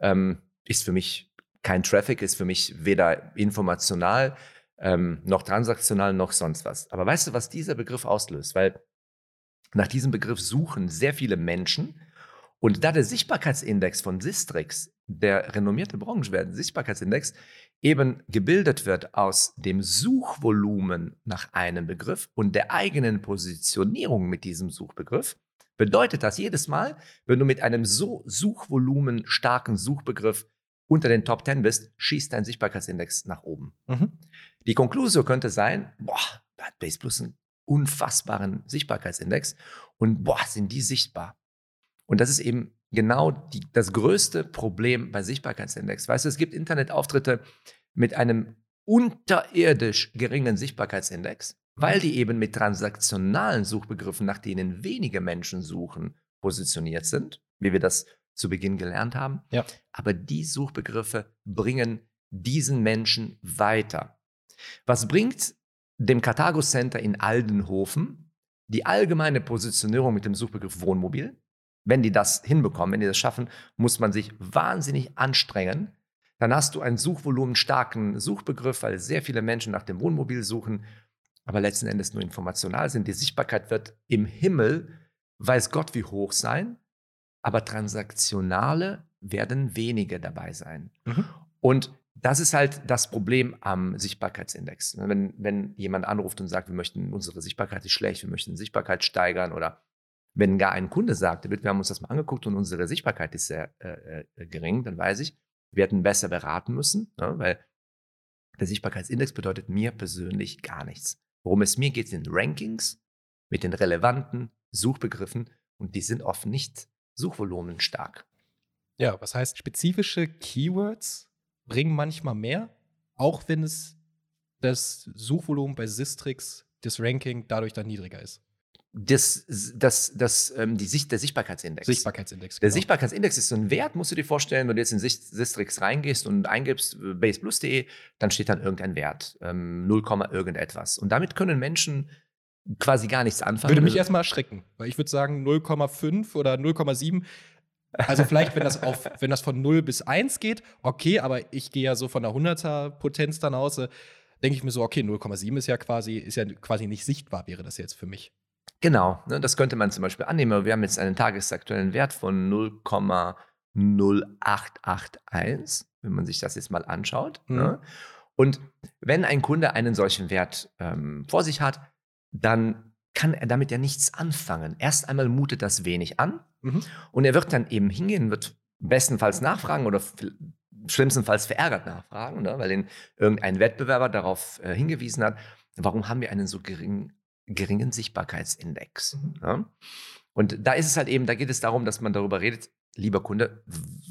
ähm, ist für mich kein Traffic, ist für mich weder informational ähm, noch transaktional noch sonst was. Aber weißt du, was dieser Begriff auslöst? Weil nach diesem Begriff suchen sehr viele Menschen und da der Sichtbarkeitsindex von Sistrix, der renommierte Branchenwert Sichtbarkeitsindex, eben gebildet wird aus dem Suchvolumen nach einem Begriff und der eigenen Positionierung mit diesem Suchbegriff, bedeutet das jedes Mal, wenn du mit einem so Suchvolumen starken Suchbegriff unter den Top 10 bist, schießt dein Sichtbarkeitsindex nach oben. Mhm. Die Konklusion könnte sein, boah, da hat Base Plus einen unfassbaren Sichtbarkeitsindex und boah, sind die sichtbar. Und das ist eben genau die, das größte Problem bei Sichtbarkeitsindex. Weißt du, es gibt Internetauftritte mit einem unterirdisch geringen Sichtbarkeitsindex, weil die eben mit transaktionalen Suchbegriffen, nach denen wenige Menschen suchen, positioniert sind, wie wir das zu Beginn gelernt haben. Ja. Aber die Suchbegriffe bringen diesen Menschen weiter. Was bringt dem Karthago Center in Aldenhofen die allgemeine Positionierung mit dem Suchbegriff Wohnmobil? Wenn die das hinbekommen, wenn die das schaffen, muss man sich wahnsinnig anstrengen. Dann hast du einen suchvolumenstarken Suchbegriff, weil sehr viele Menschen nach dem Wohnmobil suchen, aber letzten Endes nur informational sind. Die Sichtbarkeit wird im Himmel, weiß Gott wie hoch sein, aber transaktionale werden wenige dabei sein. Mhm. Und das ist halt das Problem am Sichtbarkeitsindex. Wenn, wenn jemand anruft und sagt, wir möchten, unsere Sichtbarkeit ist schlecht, wir möchten Sichtbarkeit steigern oder wenn gar ein Kunde sagt, wir haben uns das mal angeguckt und unsere Sichtbarkeit ist sehr äh, äh, gering, dann weiß ich, wir hätten besser beraten müssen, ne, weil der Sichtbarkeitsindex bedeutet mir persönlich gar nichts. Worum es mir geht, sind Rankings mit den relevanten Suchbegriffen und die sind oft nicht Suchvolumen stark. Ja, was heißt, spezifische Keywords bringen manchmal mehr, auch wenn es das Suchvolumen bei Sistrix das Ranking dadurch dann niedriger ist. Das, das, das, ähm, die Sicht, der Sichtbarkeitsindex. Sichtbarkeitsindex. Der Sichtbarkeitsindex ist so ein Wert, musst du dir vorstellen, wenn du jetzt in Sistrix reingehst und eingibst äh, baseplus.de, dann steht dann irgendein Wert, ähm, 0, irgendetwas. Und damit können Menschen quasi gar nichts anfangen. Würde mich erstmal erschrecken, weil ich würde sagen 0,5 oder 0,7. Also vielleicht, wenn das, auf, wenn das von 0 bis 1 geht, okay, aber ich gehe ja so von der 100er Potenz dann aus, äh, denke ich mir so, okay, 0,7 ist ja quasi, ist ja quasi nicht sichtbar, wäre das jetzt für mich. Genau, ne, das könnte man zum Beispiel annehmen. Wir haben jetzt einen tagesaktuellen Wert von 0,0881, wenn man sich das jetzt mal anschaut. Mhm. Ne? Und wenn ein Kunde einen solchen Wert ähm, vor sich hat, dann kann er damit ja nichts anfangen. Erst einmal mutet das wenig an Mhm. und er wird dann eben hingehen, wird bestenfalls nachfragen oder schlimmstenfalls verärgert nachfragen, ne, weil ihn irgendein Wettbewerber darauf äh, hingewiesen hat, warum haben wir einen so gering, geringen Sichtbarkeitsindex. Ne? Und da ist es halt eben, da geht es darum, dass man darüber redet, lieber Kunde,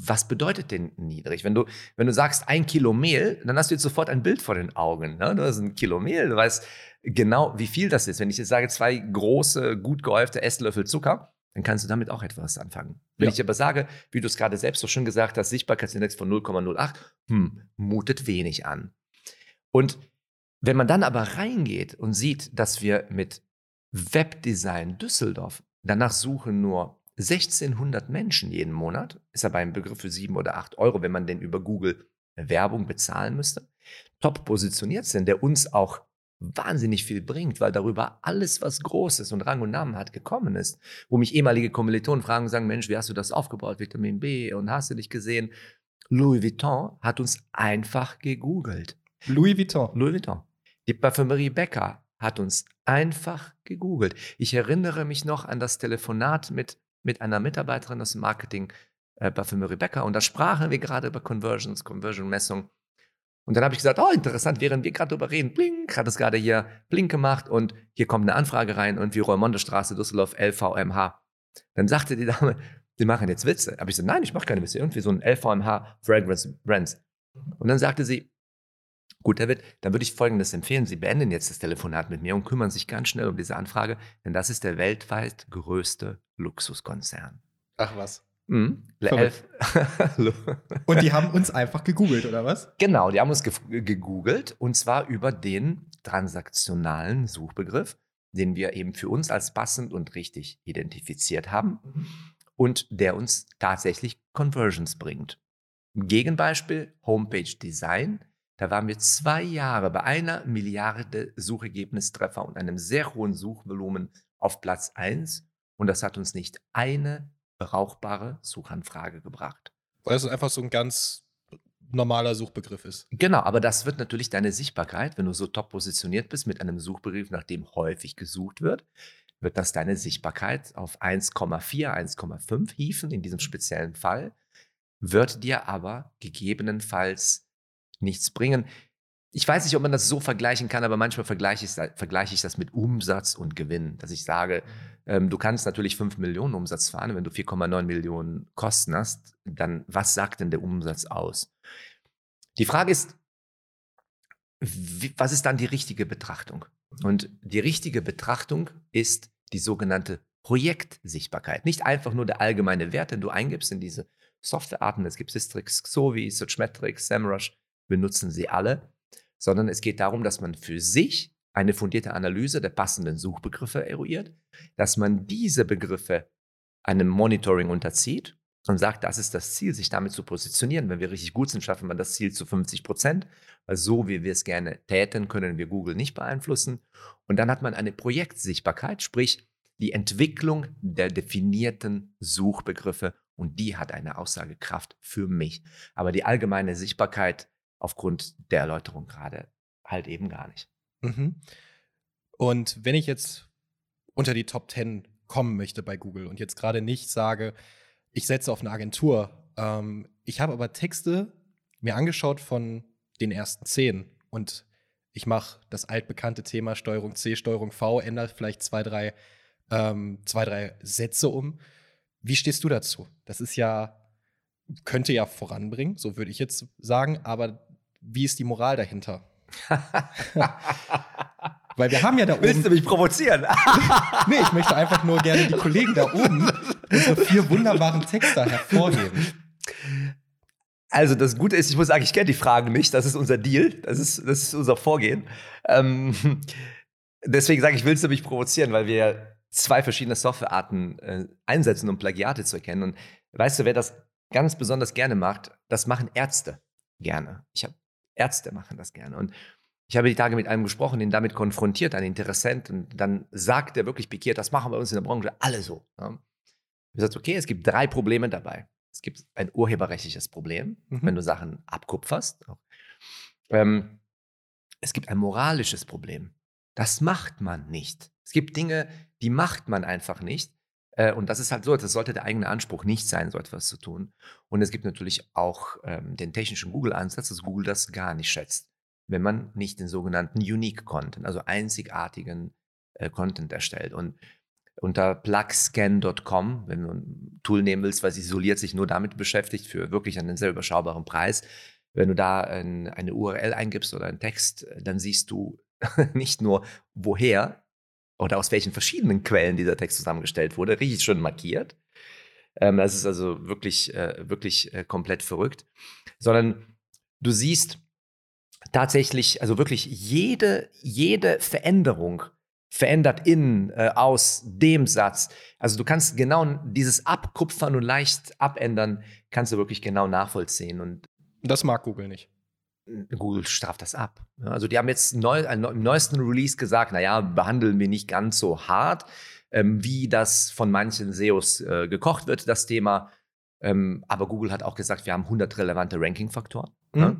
was bedeutet denn niedrig? Wenn du, wenn du sagst, ein Kilo Mehl, dann hast du jetzt sofort ein Bild vor den Augen. Ne? Du hast ein Kilo Mehl, du weißt genau, wie viel das ist. Wenn ich jetzt sage, zwei große, gut gehäufte Esslöffel Zucker, dann kannst du damit auch etwas anfangen. Wenn Ja. ich aber sage, wie du es gerade selbst so schön gesagt hast, Sichtbarkeitsindex von 0,08, hm, mutet wenig an. Und wenn man dann aber reingeht und sieht, dass wir mit Webdesign Düsseldorf danach suchen nur 1600 Menschen jeden Monat, ist aber ein Begriff für 7 oder 8 Euro, wenn man den über Google Werbung bezahlen müsste, top positioniert sind, der uns auch wahnsinnig viel bringt, weil darüber alles, was Großes und Rang und Namen hat, gekommen ist. Wo mich ehemalige Kommilitonen fragen und sagen, Mensch, wie hast du das aufgebaut, Vitamin B und hast du dich gesehen? Louis Vuitton hat uns einfach gegoogelt. Louis Vuitton. Louis Vuitton. Die Parfümerie Becker hat uns einfach gegoogelt. Ich erinnere mich noch an das Telefonat mit, mit einer Mitarbeiterin aus dem Marketing äh, Parfümerie Becker und da sprachen wir gerade über Conversions, Conversion-Messung. Und dann habe ich gesagt, oh, interessant, während wir gerade darüber reden, blink, hat es gerade hier blink gemacht und hier kommt eine Anfrage rein und wie Roermonde Straße, Düsseldorf, LVMH. Dann sagte die Dame, [LAUGHS] Sie machen jetzt Witze. Aber ich so, nein, ich mache keine Witze. Irgendwie so ein LVMH Fragrance Brands. Und dann sagte sie, gut, David, dann würde ich Folgendes empfehlen. Sie beenden jetzt das Telefonat mit mir und kümmern sich ganz schnell um diese Anfrage, denn das ist der weltweit größte Luxuskonzern. Ach was. Mhm. Elf- [LAUGHS] Und die haben uns einfach gegoogelt, oder was? Genau, die haben uns ge gegoogelt und zwar über den transaktionalen Suchbegriff, den wir eben für uns als passend und richtig identifiziert haben und der uns tatsächlich Conversions bringt. Gegenbeispiel Homepage Design. Da waren wir zwei Jahre bei einer Milliarde Suchergebnistreffer und einem sehr hohen Suchvolumen auf Platz 1 und das hat uns nicht eine brauchbare Suchanfrage gebracht. Weil es einfach so ein ganz normaler Suchbegriff ist. Genau, aber das wird natürlich deine Sichtbarkeit, wenn du so top positioniert bist mit einem Suchbegriff, nach dem häufig gesucht wird, wird das deine Sichtbarkeit auf 1,4, 1,5 hieven in diesem speziellen Fall, wird dir aber gegebenenfalls nichts bringen. Ich weiß nicht, ob man das so vergleichen kann, aber manchmal vergleiche ich, vergleiche ich das mit Umsatz und Gewinn, dass ich sage, ähm, du kannst natürlich 5 Millionen Umsatz fahren, wenn du 4,9 Millionen Kosten hast, dann was sagt denn der Umsatz aus? Die Frage ist, wie, was ist dann die richtige Betrachtung? Und die richtige Betrachtung ist die sogenannte Projektsichtbarkeit. Nicht einfach nur der allgemeine Wert, den du eingibst in diese Softwarearten. Es gibt Sistrix, Xovi, Searchmetrics, SEMrush. Wir nutzen sie alle. Sondern es geht darum, dass man für sich eine fundierte Analyse der passenden Suchbegriffe eruiert, dass man diese Begriffe einem Monitoring unterzieht und sagt, das ist das Ziel, sich damit zu positionieren. Wenn wir richtig gut sind, schaffen wir das Ziel zu 50 Prozent, weil so wie wir es gerne täten, können wir Google nicht beeinflussen. Und dann hat man eine Projektsichtbarkeit, sprich die Entwicklung der definierten Suchbegriffe und die hat eine Aussagekraft für mich. Aber die allgemeine Sichtbarkeit aufgrund der Erläuterung gerade halt eben gar nicht. Mhm. Und wenn ich jetzt unter die Top 10 kommen möchte bei Google und jetzt gerade nicht sage, ich setze auf eine Agentur, ähm, ich habe aber Texte mir angeschaut von den ersten zehn und ich mache das altbekannte Thema Steuerung C, Steuerung V, ändere vielleicht zwei, drei, ähm, zwei, drei Sätze um. Wie stehst du dazu? Das ist ja, könnte ja voranbringen, so würde ich jetzt sagen, aber wie ist die Moral dahinter? [LAUGHS] Weil wir haben ja da oben. Willst du mich provozieren? [LAUGHS] nee, ich möchte einfach nur gerne die Kollegen da oben unsere vier wunderbaren Texter hervorheben. Also das Gute ist, ich muss sagen, ich kenne die Fragen nicht. Das ist unser Deal. Das ist, das ist unser Vorgehen. Ähm, [LAUGHS] deswegen sage ich, willst du mich provozieren, weil wir zwei verschiedene Softwarearten äh, einsetzen, um Plagiate zu erkennen. Und weißt du, wer das ganz besonders gerne macht? Das machen Ärzte gerne. Ich habe Ärzte machen das gerne. Und ich habe die Tage mit einem gesprochen, den damit konfrontiert, ein Interessent, und dann sagt er wirklich pikiert, das machen wir uns in der Branche alle so. Ja. Ich gesagt, okay, es gibt drei Probleme dabei. Es gibt ein urheberrechtliches Problem, mhm. wenn du Sachen abkupferst. Ähm, es gibt ein moralisches Problem. Das macht man nicht. Es gibt Dinge, die macht man einfach nicht. Äh, und das ist halt so, das sollte der eigene Anspruch nicht sein, so etwas zu tun. Und es gibt natürlich auch ähm, den technischen Google-Ansatz, dass Google das gar nicht schätzt, wenn man nicht den sogenannten Unique Content, also einzigartigen äh, Content erstellt. Und unter plugscan.com, wenn du ein Tool nehmen willst, was isoliert sich nur damit beschäftigt, für wirklich einen sehr überschaubaren Preis. Wenn du da ein, eine URL eingibst oder einen Text, dann siehst du [LAUGHS] nicht nur, woher oder aus welchen verschiedenen Quellen dieser Text zusammengestellt wurde, richtig schön markiert. Ähm, das ist also wirklich, äh, wirklich äh, komplett verrückt. Sondern du siehst tatsächlich, also wirklich jede, jede Veränderung verändert in, äh, aus dem Satz. Also du kannst genau dieses Abkupfern und leicht abändern, kannst du wirklich genau nachvollziehen. Und das mag Google nicht. Google straft das ab. Also die haben jetzt neu, im neuesten Release gesagt, naja, behandeln wir nicht ganz so hart, ähm, wie das von manchen SEOs äh, gekocht wird, das Thema. Ähm, aber Google hat auch gesagt, wir haben 100 relevante Ranking-Faktoren. Mhm. Ne?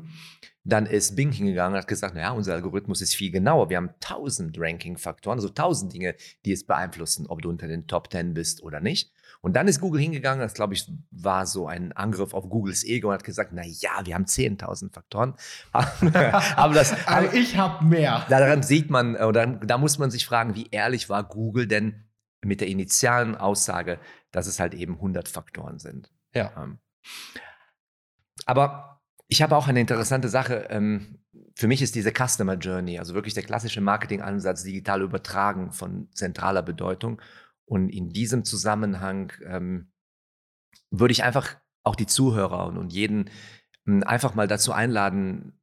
Dann ist Bing hingegangen und hat gesagt, naja, unser Algorithmus ist viel genauer. Wir haben 1000 Ranking-Faktoren, also 1000 Dinge, die es beeinflussen, ob du unter den Top 10 bist oder nicht. Und dann ist Google hingegangen, das glaube ich war so ein Angriff auf Googles Ego und hat gesagt, na ja, wir haben 10.000 Faktoren. [LAUGHS] aber das, [LAUGHS] also ich habe mehr. Daran sieht man, oder da muss man sich fragen, wie ehrlich war Google denn mit der initialen Aussage, dass es halt eben 100 Faktoren sind. Ja. Ähm, aber ich habe auch eine interessante Sache. Ähm, für mich ist diese Customer Journey, also wirklich der klassische Marketingansatz, digital übertragen von zentraler Bedeutung. Und in diesem Zusammenhang ähm, würde ich einfach auch die Zuhörer und, und jeden hm, einfach mal dazu einladen,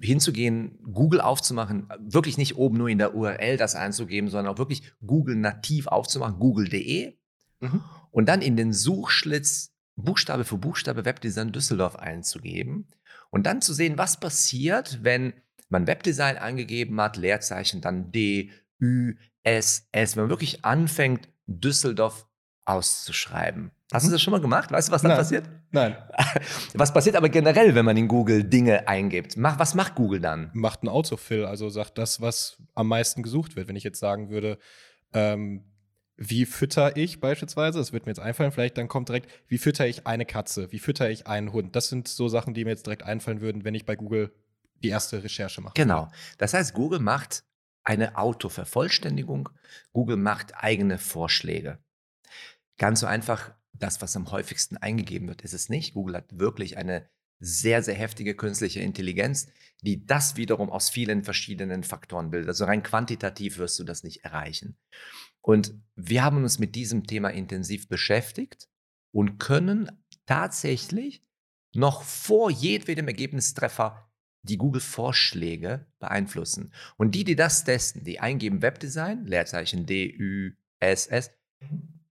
hinzugehen, Google aufzumachen, wirklich nicht oben nur in der URL das einzugeben, sondern auch wirklich Google nativ aufzumachen, google.de mhm. und dann in den Suchschlitz Buchstabe für Buchstabe Webdesign Düsseldorf einzugeben und dann zu sehen, was passiert, wenn man Webdesign angegeben hat, Leerzeichen, dann D, Ü, S, S, wenn man wirklich anfängt, Düsseldorf auszuschreiben. Hast du mhm. das schon mal gemacht? Weißt du, was dann Nein. passiert? Nein. [LAUGHS] Was passiert aber generell, wenn man in Google Dinge eingibt? Mach, was macht Google dann? Macht ein Autofill, also sagt das, was am meisten gesucht wird. Wenn ich jetzt sagen würde, ähm, wie fütter ich beispielsweise, das wird mir jetzt einfallen, vielleicht dann kommt direkt, wie fütter ich eine Katze, wie fütter ich einen Hund. Das sind so Sachen, die mir jetzt direkt einfallen würden, wenn ich bei Google die erste Recherche mache. Genau. Das heißt, Google macht eine Autovervollständigung. Google macht eigene Vorschläge. Ganz so einfach, das, was am häufigsten eingegeben wird, ist es nicht. Google hat wirklich eine sehr, sehr heftige künstliche Intelligenz, die das wiederum aus vielen verschiedenen Faktoren bildet. Also rein quantitativ wirst du das nicht erreichen. Und wir haben uns mit diesem Thema intensiv beschäftigt und können tatsächlich noch vor jedwedem Ergebnistreffer die Google-Vorschläge beeinflussen. Und die, die das testen, die eingeben Webdesign, Leerzeichen D, Ü, S, S,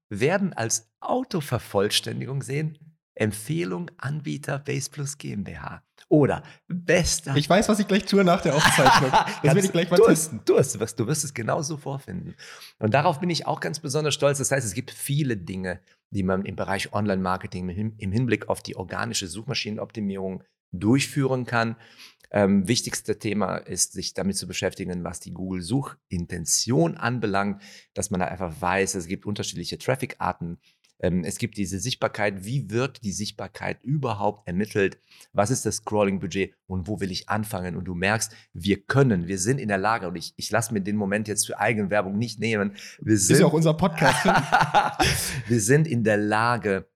werden als Autovervollständigung sehen, Empfehlung Anbieter Base Plus GmbH. Oder bester. Ich weiß, was ich gleich tue nach der Aufzeichnung. [LAUGHS] Das werde ich gleich mal du testen. du, hast, du wirst es genauso vorfinden. Und darauf bin ich auch ganz besonders stolz. Das heißt, es gibt viele Dinge, die man im Bereich Online-Marketing im Hinblick auf die organische Suchmaschinenoptimierung durchführen kann. Ähm, wichtigste Thema ist, sich damit zu beschäftigen, was die Google-Suchintention anbelangt, dass man da einfach weiß, es gibt unterschiedliche Traffic-Arten. Ähm, es gibt diese Sichtbarkeit. Wie wird die Sichtbarkeit überhaupt ermittelt? Was ist das Scrolling-Budget und wo will ich anfangen? Und du merkst, wir können, wir sind in der Lage, und ich, ich lasse mir den Moment jetzt für Eigenwerbung nicht nehmen. Wir sind, ist ja auch unser Podcast. [LAUGHS] wir sind in der Lage,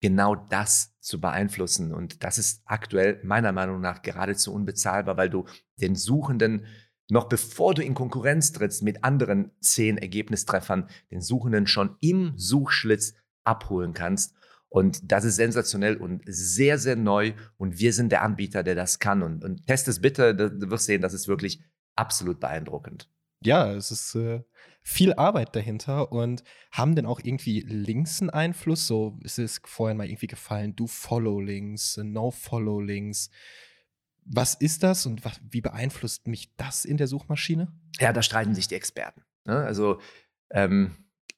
genau das zu beeinflussen. Und das ist aktuell meiner Meinung nach geradezu unbezahlbar, weil du den Suchenden noch bevor du in Konkurrenz trittst mit anderen zehn Ergebnistreffern, den Suchenden schon im Suchschlitz abholen kannst. Und das ist sensationell und sehr, sehr neu. Und wir sind der Anbieter, der das kann. Und, und test es bitte, du wirst sehen, das ist wirklich absolut beeindruckend. Ja, es ist äh, viel Arbeit dahinter und haben denn auch irgendwie Links einen Einfluss? So ist es vorhin mal irgendwie gefallen, do Follow Links, No Follow Links. Was ist das und was, wie beeinflusst mich das in der Suchmaschine? Ja, da streiten sich die Experten. Ne? Also ähm,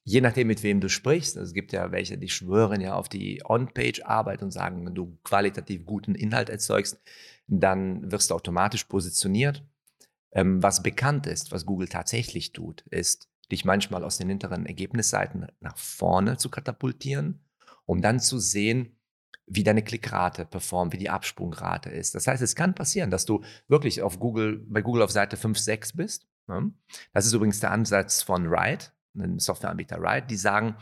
je nachdem, mit wem du sprichst, es gibt ja welche, die schwören ja auf die On-Page-Arbeit und sagen, wenn du qualitativ guten Inhalt erzeugst, dann wirst du automatisch positioniert. Ähm, was bekannt ist, was Google tatsächlich tut, ist, dich manchmal aus den hinteren Ergebnisseiten nach vorne zu katapultieren, um dann zu sehen, wie deine Klickrate performt, wie die Absprungrate ist. Das heißt, es kann passieren, dass du wirklich auf Google, bei Google auf Seite 5, 6 bist. Ne? Das ist übrigens der Ansatz von Ride, einem Softwareanbieter Ride, die sagen,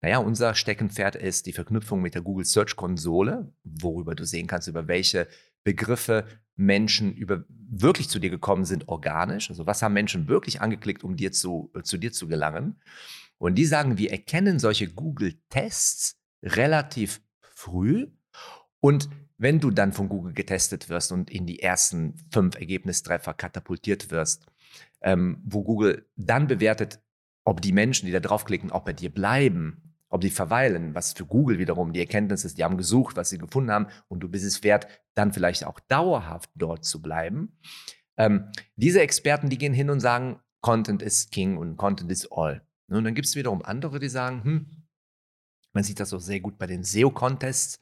naja, unser Steckenpferd ist die Verknüpfung mit der Google Search Konsole, worüber du sehen kannst, über welche Begriffe Menschen über, wirklich zu dir gekommen sind, organisch. Also was haben Menschen wirklich angeklickt, um dir zu, äh, zu dir zu gelangen? Und die sagen, wir erkennen solche Google-Tests relativ früh. Und wenn du dann von Google getestet wirst und in die ersten fünf Ergebnistreffer katapultiert wirst, ähm, wo Google dann bewertet, ob die Menschen, die da draufklicken, auch bei dir bleiben, ob die verweilen, was für Google wiederum die Erkenntnis ist, die haben gesucht, was sie gefunden haben und du bist es wert, dann vielleicht auch dauerhaft dort zu bleiben. Ähm, diese Experten, die gehen hin und sagen, Content is King und Content is All. Und dann gibt es wiederum andere, die sagen, hm, man sieht das auch sehr gut bei den SEO-Contests,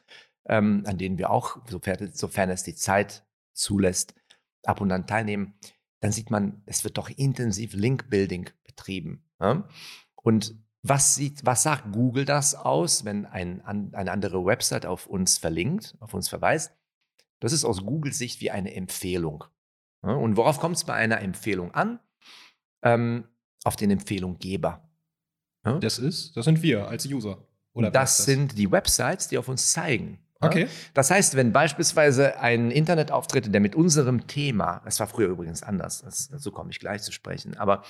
ähm, an denen wir auch, sofern, sofern es die Zeit zulässt, ab und an teilnehmen. Dann sieht man, es wird doch intensiv Link-Building betrieben. Ja? Und was, sieht, was sagt Google das aus, wenn ein, eine andere Website auf uns verlinkt, auf uns verweist? Das ist aus Googles Sicht wie eine Empfehlung. Und worauf kommt es bei einer Empfehlung an? Ähm, auf den Empfehlunggeber. Das ist, das sind wir als User. Oder das, das sind die Websites, die auf uns zeigen. Okay. Das heißt, wenn beispielsweise ein Internetauftritt, der mit unserem Thema, das war früher übrigens anders, das, dazu komme ich gleich zu sprechen, aber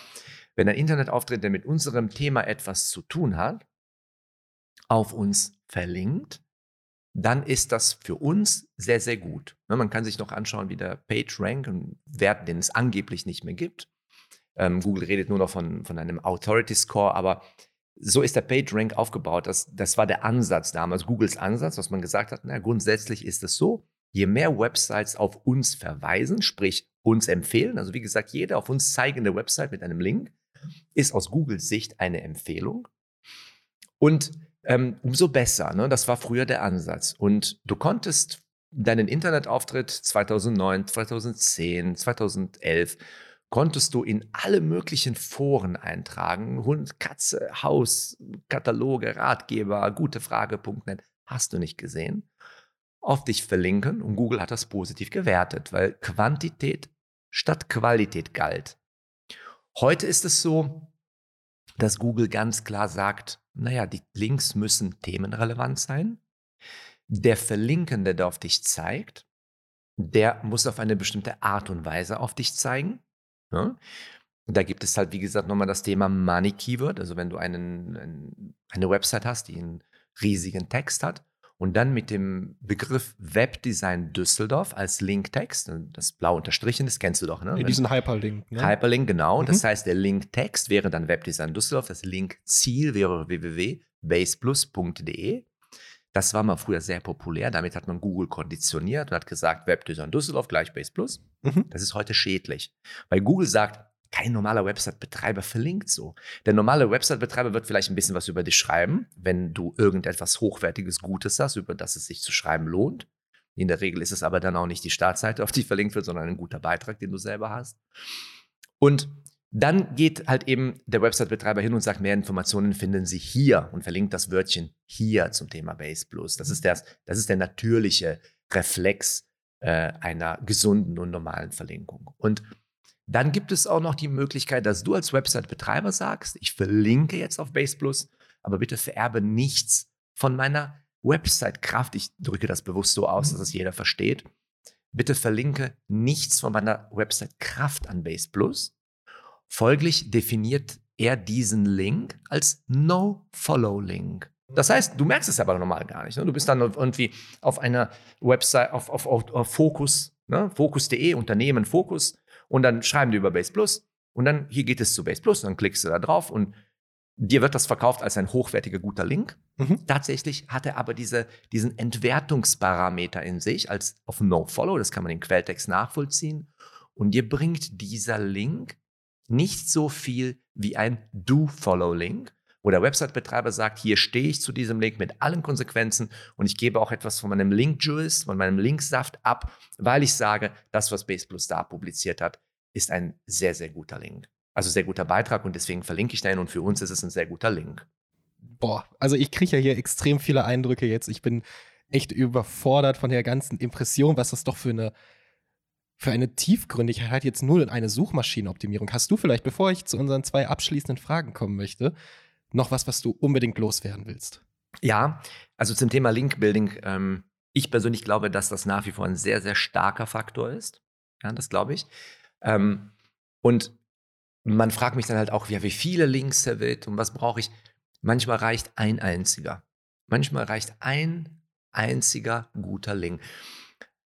wenn ein Internetauftritt, der mit unserem Thema etwas zu tun hat, auf uns verlinkt, dann ist das für uns sehr, sehr gut. Ne, man kann sich noch anschauen, wie der PageRank, ein Wert, den es angeblich nicht mehr gibt. Ähm, Google redet nur noch von, von einem Authority Score, aber so ist der PageRank aufgebaut. Das, das war der Ansatz damals, Googles Ansatz, was man gesagt hat, na, grundsätzlich ist es so, je mehr Websites auf uns verweisen, sprich uns empfehlen, also wie gesagt, jede auf uns zeigende Website mit einem Link, ist aus Googles Sicht eine Empfehlung. Und ähm, umso besser, ne? das war früher der Ansatz. Und du konntest deinen Internetauftritt 2009, 2010, 2011 konntest du in alle möglichen Foren eintragen. Hund, Katze, Haus, Kataloge, Ratgeber, gutefrage.net. Hast du nicht gesehen? Auf dich verlinken und Google hat das positiv gewertet, weil Quantität statt Qualität galt. Heute ist es so, dass Google ganz klar sagt, naja, die Links müssen themenrelevant sein. Der Verlinkende, der auf dich zeigt, der muss auf eine bestimmte Art und Weise auf dich zeigen. Ja? Da gibt es halt, wie gesagt, nochmal das Thema Money Keyword. Also wenn du einen, eine Website hast, die einen riesigen Text hat und dann mit dem Begriff Webdesign Düsseldorf als Linktext, das blau unterstrichen, das kennst du doch, ne? Ja, diesen Hyperlink. Ne? Hyperlink, genau. Mhm. Das heißt, der Linktext wäre dann Webdesign Düsseldorf, das Linkziel wäre www.baseplus.de. Das war mal früher sehr populär. Damit hat man Google konditioniert und hat gesagt, Webdesign Düsseldorf gleich Base Plus. Mhm. Das ist heute schädlich. Weil Google sagt, kein normaler Website-Betreiber verlinkt so. Der normale Website-Betreiber wird vielleicht ein bisschen was über dich schreiben, wenn du irgendetwas Hochwertiges, Gutes hast, über das es sich zu schreiben lohnt. In der Regel ist es aber dann auch nicht die Startseite, auf die verlinkt wird, sondern ein guter Beitrag, den du selber hast. Und dann geht halt eben der Website-Betreiber hin und sagt, mehr Informationen finden Sie hier und verlinkt das Wörtchen hier zum Thema Base Plus. Das ist, das, das ist der natürliche Reflex äh, einer gesunden und normalen Verlinkung. Und dann gibt es auch noch die Möglichkeit, dass du als Website-Betreiber sagst, ich verlinke jetzt auf Base Plus, aber bitte vererbe nichts von meiner Website-Kraft. Ich drücke das bewusst so aus, dass es jeder versteht. bitte verlinke nichts von meiner Website Kraft an Base Plus. Folglich definiert er diesen Link als No-Follow-Link. Das heißt, du merkst es aber normal gar nicht. Ne? Du bist dann irgendwie auf einer Website, auf, auf, auf, auf Focus, ne? Focus.de, Unternehmen Focus, und dann schreiben die über Base Plus und dann hier geht es zu Base Plus, und dann klickst du da drauf und dir wird das verkauft als ein hochwertiger, guter Link. Mhm. Tatsächlich hat er aber diese, diesen Entwertungsparameter in sich als auf No-Follow, das kann man im Quelltext nachvollziehen. Und dir bringt dieser Link nicht so viel wie ein Do-Follow-Link, wo der Website-Betreiber sagt, hier stehe ich zu diesem Link mit allen Konsequenzen und ich gebe auch etwas von meinem Link-Juice, von meinem Linksaft ab, weil ich sage, das, was Base Plus da publiziert hat, ist ein sehr, sehr guter Link. Also sehr guter Beitrag und deswegen verlinke ich den und für uns ist es ein sehr guter Link. Boah, also ich kriege ja hier extrem viele Eindrücke jetzt. Ich bin echt überfordert von der ganzen Impression, was das doch für eine für eine Tiefgründigkeit jetzt nur in eine Suchmaschinenoptimierung. Hast du vielleicht, bevor ich zu unseren zwei abschließenden Fragen kommen möchte, noch was, was du unbedingt loswerden willst? Ja, also zum Thema Link-Building. Ähm, ich persönlich glaube, dass das nach wie vor ein sehr, sehr starker Faktor ist. Ja, das glaube ich. Ähm, und man fragt mich dann halt auch, ja, wie viele Links er will und was brauche ich. Manchmal reicht ein einziger. Manchmal reicht ein einziger guter Link.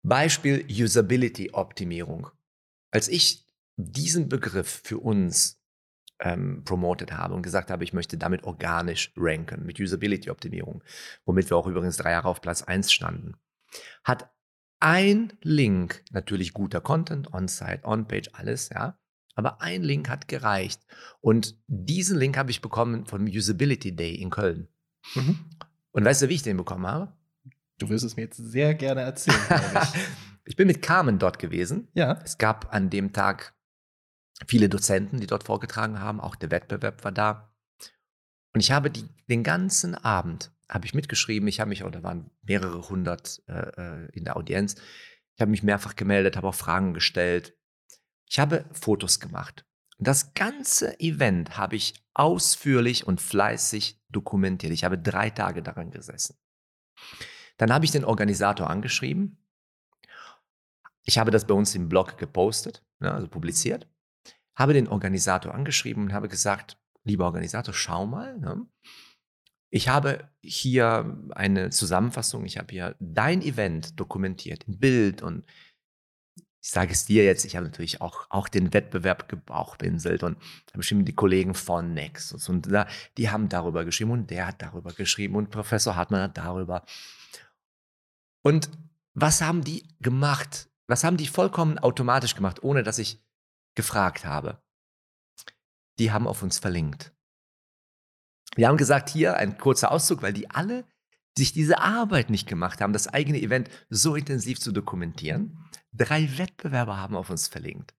Beispiel Usability-Optimierung. Als ich diesen Begriff für uns ähm, promoted habe und gesagt habe, ich möchte damit organisch ranken, mit Usability-Optimierung, womit wir auch übrigens drei Jahre auf Platz 1 standen, hat ein Link, natürlich guter Content, On-Site, On-Page, alles, ja, aber ein Link hat gereicht. Und diesen Link habe ich bekommen vom Usability Day in Köln. Mhm. Und weißt du, wie ich den bekommen habe? Du wirst es mir jetzt sehr gerne erzählen, ich. [LAUGHS] ich bin mit Carmen dort gewesen. Ja. Es gab an dem Tag viele Dozenten, die dort vorgetragen haben, auch der Wettbewerb war da. Und ich habe die, den ganzen Abend, habe ich mitgeschrieben, ich habe mich, oder waren mehrere hundert äh, äh, in der Audienz, ich habe mich mehrfach gemeldet, habe auch Fragen gestellt. Ich habe Fotos gemacht. Das ganze Event habe ich ausführlich und fleißig dokumentiert. Ich habe drei Tage daran gesessen. Dann habe ich den Organisator angeschrieben. Ich habe das bei uns im Blog gepostet, ne, also publiziert habe den Organisator angeschrieben und habe gesagt, lieber Organisator, schau mal. Ne? Ich habe hier eine Zusammenfassung, ich habe hier dein Event dokumentiert, in Bild und ich sage es dir jetzt, ich habe natürlich auch, auch den Wettbewerb gebauchpinselt und habe geschrieben, die Kollegen von Nexus und da, die haben darüber geschrieben und der hat darüber geschrieben und Professor Hartmann hat darüber. Und was haben die gemacht? Was haben die vollkommen automatisch gemacht, ohne dass ich gefragt habe. Die haben auf uns verlinkt. Wir haben gesagt, hier ein kurzer Auszug, weil die alle sich diese Arbeit nicht gemacht haben, das eigene Event so intensiv zu dokumentieren. Drei Wettbewerber haben auf uns verlinkt.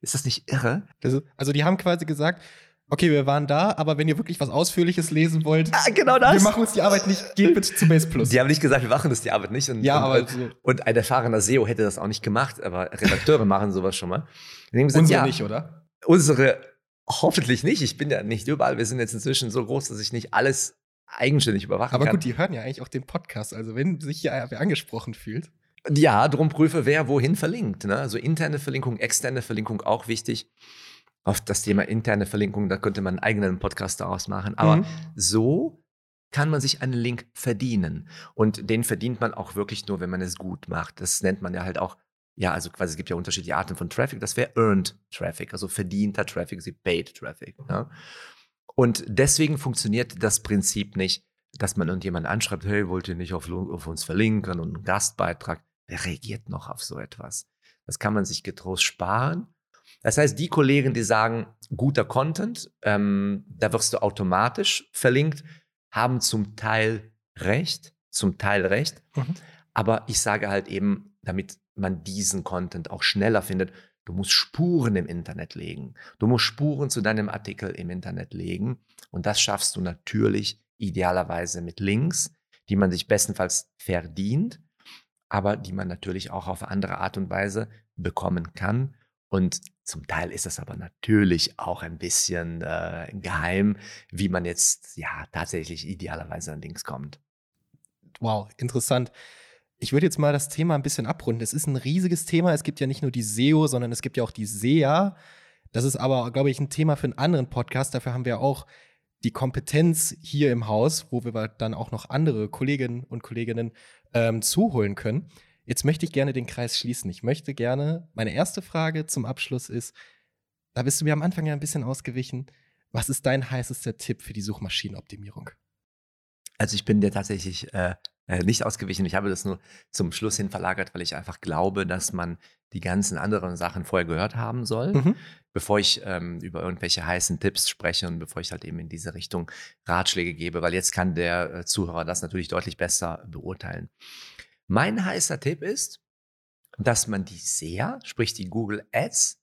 Ist das nicht irre? Also, also die haben quasi gesagt, okay, wir waren da, aber wenn ihr wirklich was Ausführliches lesen wollt, ah, genau das. wir machen uns die Arbeit nicht, geht bitte zu Base Plus. Die haben nicht gesagt, wir machen uns die Arbeit nicht. Und, ja, und, aber so. und ein erfahrener SEO hätte das auch nicht gemacht, aber Redakteure [LAUGHS] machen sowas schon mal. Unsere ja, nicht, oder? Unsere hoffentlich nicht. Ich bin ja nicht überall. Wir sind jetzt inzwischen so groß, dass ich nicht alles eigenständig überwachen aber kann. Aber gut, die hören ja eigentlich auch den Podcast. Also wenn sich hier wer angesprochen fühlt. Ja, drum prüfe, wer wohin verlinkt. Ne? Also interne Verlinkung, externe Verlinkung auch wichtig. Auf das Thema interne Verlinkung, da könnte man einen eigenen Podcast daraus machen. Aber mhm. so kann man sich einen Link verdienen. Und den verdient man auch wirklich nur, wenn man es gut macht. Das nennt man ja halt auch ja, also quasi es gibt ja unterschiedliche Arten von Traffic. Das wäre Earned Traffic, also verdienter Traffic, sie Paid Traffic. Ja? Und deswegen funktioniert das Prinzip nicht, dass man irgendjemand anschreibt, hey, wollt ihr nicht auf, auf uns verlinken und einen Gastbeitrag? Wer reagiert noch auf so etwas? Das kann man sich getrost sparen. Das heißt, die Kollegen, die sagen, guter Content, ähm, da wirst du automatisch verlinkt, haben zum Teil recht, zum Teil recht. Mhm. Aber ich sage halt eben, damit man diesen Content auch schneller findet. Du musst Spuren im Internet legen. Du musst Spuren zu deinem Artikel im Internet legen. Und das schaffst du natürlich idealerweise mit Links, die man sich bestenfalls verdient, aber die man natürlich auch auf andere Art und Weise bekommen kann. Und zum Teil ist das aber natürlich auch ein bisschen äh, geheim, wie man jetzt ja tatsächlich idealerweise an Links kommt. Wow, interessant. ich würde jetzt mal das Thema ein bisschen abrunden. Es ist ein riesiges Thema. Es gibt ja nicht nur die SEO, sondern es gibt ja auch die SEA. Das ist aber, glaube ich, ein Thema für einen anderen Podcast. Dafür haben wir auch die Kompetenz hier im Haus, wo wir dann auch noch andere Kolleginnen und Kolleginnen ähm, zuholen können. Jetzt möchte ich gerne den Kreis schließen. Ich möchte gerne, meine erste Frage zum Abschluss ist, da bist du mir am Anfang ja ein bisschen ausgewichen. Was ist dein heißester Tipp für die Suchmaschinenoptimierung? Also ich bin dir tatsächlich äh, äh, nicht ausgewichen. Ich habe das nur zum Schluss hin verlagert, weil ich einfach glaube, dass man die ganzen anderen Sachen vorher gehört haben soll, mhm. bevor ich ähm, über irgendwelche heißen Tipps spreche und bevor ich halt eben in diese Richtung Ratschläge gebe, weil jetzt kann der äh, Zuhörer das natürlich deutlich besser beurteilen. Mein heißer Tipp ist, dass man die SEA, sprich die Google Ads,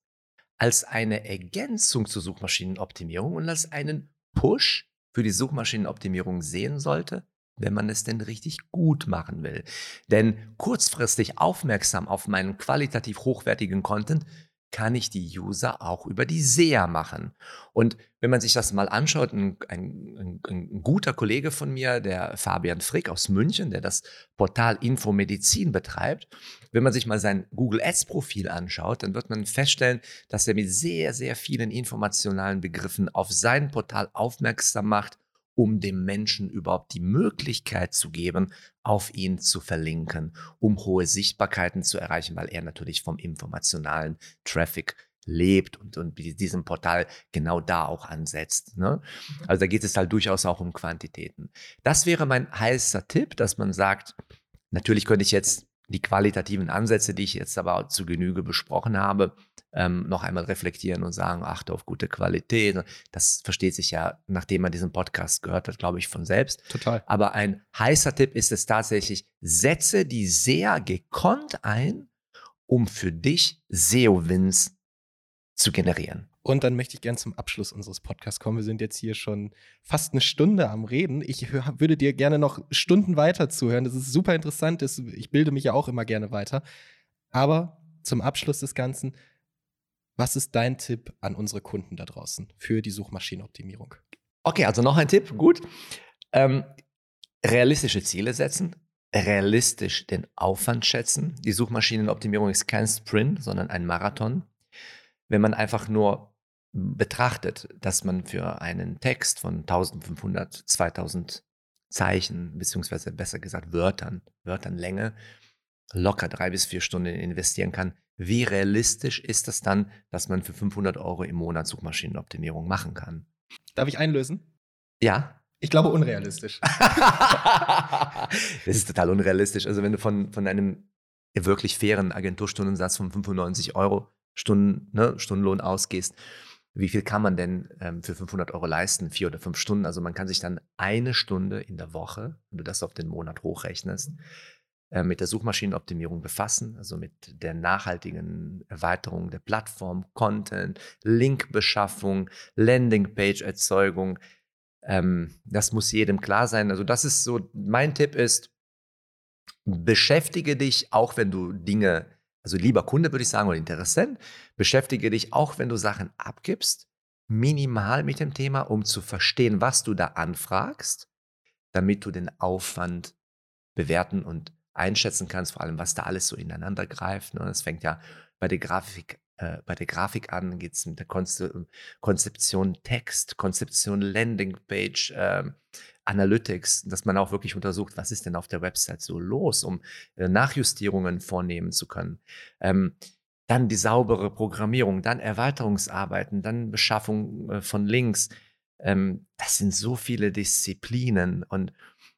als eine Ergänzung zur Suchmaschinenoptimierung und als einen Push für die Suchmaschinenoptimierung sehen sollte, wenn man es denn richtig gut machen will. Denn kurzfristig aufmerksam auf meinen qualitativ hochwertigen Content kann ich die User auch über die SEA machen. Und wenn man sich das mal anschaut, ein, ein, ein, guter Kollege von mir, der Fabian Frick aus München, der das Portal Infomedizin betreibt, wenn man sich mal sein Google Ads Profil anschaut, dann wird man feststellen, dass er mit sehr, sehr vielen informationalen Begriffen auf sein Portal aufmerksam macht um dem Menschen überhaupt die Möglichkeit zu geben, auf ihn zu verlinken, um hohe Sichtbarkeiten zu erreichen, weil er natürlich vom informationalen Traffic lebt und, und diesem Portal genau da auch ansetzt. Ne? Mhm. Also da geht es halt durchaus auch um Quantitäten. Das wäre mein heißer Tipp, dass man sagt, natürlich könnte ich jetzt die qualitativen Ansätze, die ich jetzt aber zu Genüge besprochen habe, ähm, noch einmal reflektieren und sagen, achte auf gute Qualität. Das versteht sich ja, nachdem man diesen Podcast gehört hat, glaube ich, von selbst. Total. Aber ein heißer Tipp ist es tatsächlich, setze die sehr gekonnt ein, um für dich SEO-Wins zu generieren. Und dann möchte ich gerne zum Abschluss unseres Podcasts kommen. Wir sind jetzt hier schon fast eine Stunde am Reden. Ich würde dir gerne noch Stunden weiter zuhören. Das ist super interessant. Ich bilde mich ja auch immer gerne weiter. Aber zum Abschluss des Ganzen, was ist dein Tipp an unsere Kunden da draußen für die Suchmaschinenoptimierung? Okay, also noch ein Tipp. Gut. Ähm, realistische Ziele setzen, realistisch den Aufwand schätzen. Die Suchmaschinenoptimierung ist kein Sprint, sondern ein Marathon. Wenn man einfach nur betrachtet, dass man für einen Text von 1500, 2000 Zeichen, beziehungsweise besser gesagt Wörtern, Wörtern Länge, locker drei bis vier Stunden investieren kann, wie realistisch ist es dann, dass man für 500 Euro im Monat Suchmaschinenoptimierung machen kann? Darf ich einlösen? Ja. Ich glaube unrealistisch. [LAUGHS] das ist total unrealistisch. Also wenn du von, von einem wirklich fairen Agenturstundensatz von 95 Euro Stunden, ne, Stundenlohn ausgehst, wie viel kann man denn ähm, für 500 Euro leisten? Vier oder fünf Stunden. Also man kann sich dann eine Stunde in der Woche, wenn du das auf den Monat hochrechnest, äh, mit der Suchmaschinenoptimierung befassen, also mit der nachhaltigen Erweiterung der Plattform, Content, Linkbeschaffung, Landingpage-Erzeugung. Ähm, das muss jedem klar sein. Also das ist so, mein Tipp ist, beschäftige dich, auch wenn du Dinge also lieber Kunde würde ich sagen oder Interessent, beschäftige dich auch, wenn du Sachen abgibst, minimal mit dem Thema, um zu verstehen, was du da anfragst, damit du den Aufwand bewerten und einschätzen kannst, vor allem was da alles so ineinander greift. Ne? Das fängt ja bei der Grafik, äh, bei der Grafik an, geht es mit der Konzeption Text, Konzeption Landingpage, äh, Analytics, dass man auch wirklich untersucht, was ist denn auf der Website so los, um äh, Nachjustierungen vornehmen zu können. Ähm, dann die saubere Programmierung, dann Erweiterungsarbeiten, dann Beschaffung äh, von Links. Ähm, das sind so viele Disziplinen. Und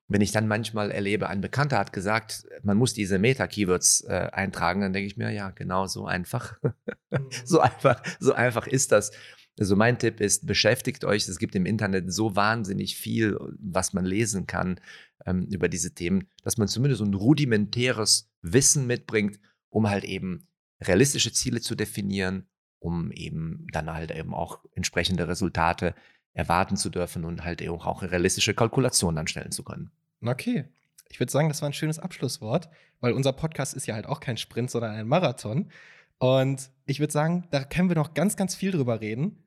wenn ich dann manchmal erlebe, ein Bekannter hat gesagt, man muss diese Meta-Keywords äh, eintragen, dann denke ich mir, ja, genau so einfach. [LAUGHS] so mhm. einfach, so einfach ist das. Also mein Tipp ist, beschäftigt euch. Es gibt im Internet so wahnsinnig viel, was man lesen kann ähm, über diese Themen, dass man zumindest ein rudimentäres Wissen mitbringt, um halt eben realistische Ziele zu definieren, um eben dann halt eben auch entsprechende Resultate erwarten zu dürfen und halt eben auch realistische Kalkulationen anstellen zu können. Okay. Ich würde sagen, das war ein schönes Abschlusswort, weil unser Podcast ist ja halt auch kein Sprint, sondern ein Marathon. Und ich würde sagen, da können wir noch ganz, ganz viel drüber reden.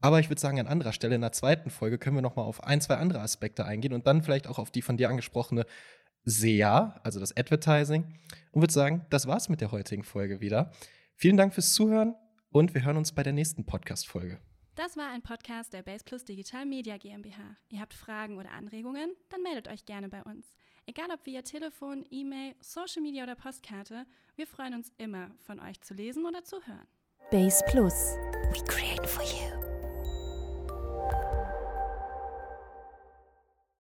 Aber ich würde sagen, an anderer Stelle, in der zweiten Folge, können wir noch mal auf ein, zwei andere Aspekte eingehen und dann vielleicht auch auf die von dir angesprochene SEA, also das Advertising. Und würde sagen, das war's mit der heutigen Folge wieder. Vielen Dank fürs Zuhören und wir hören uns bei der nächsten Podcast-Folge. Das war ein Podcast der Base Plus Digital Media GmbH. Ihr habt Fragen oder Anregungen? Dann meldet euch gerne bei uns. Egal ob via Telefon, E-Mail, Social Media oder Postkarte, wir freuen uns immer, von euch zu lesen oder zu hören. Base Plus. We create for you.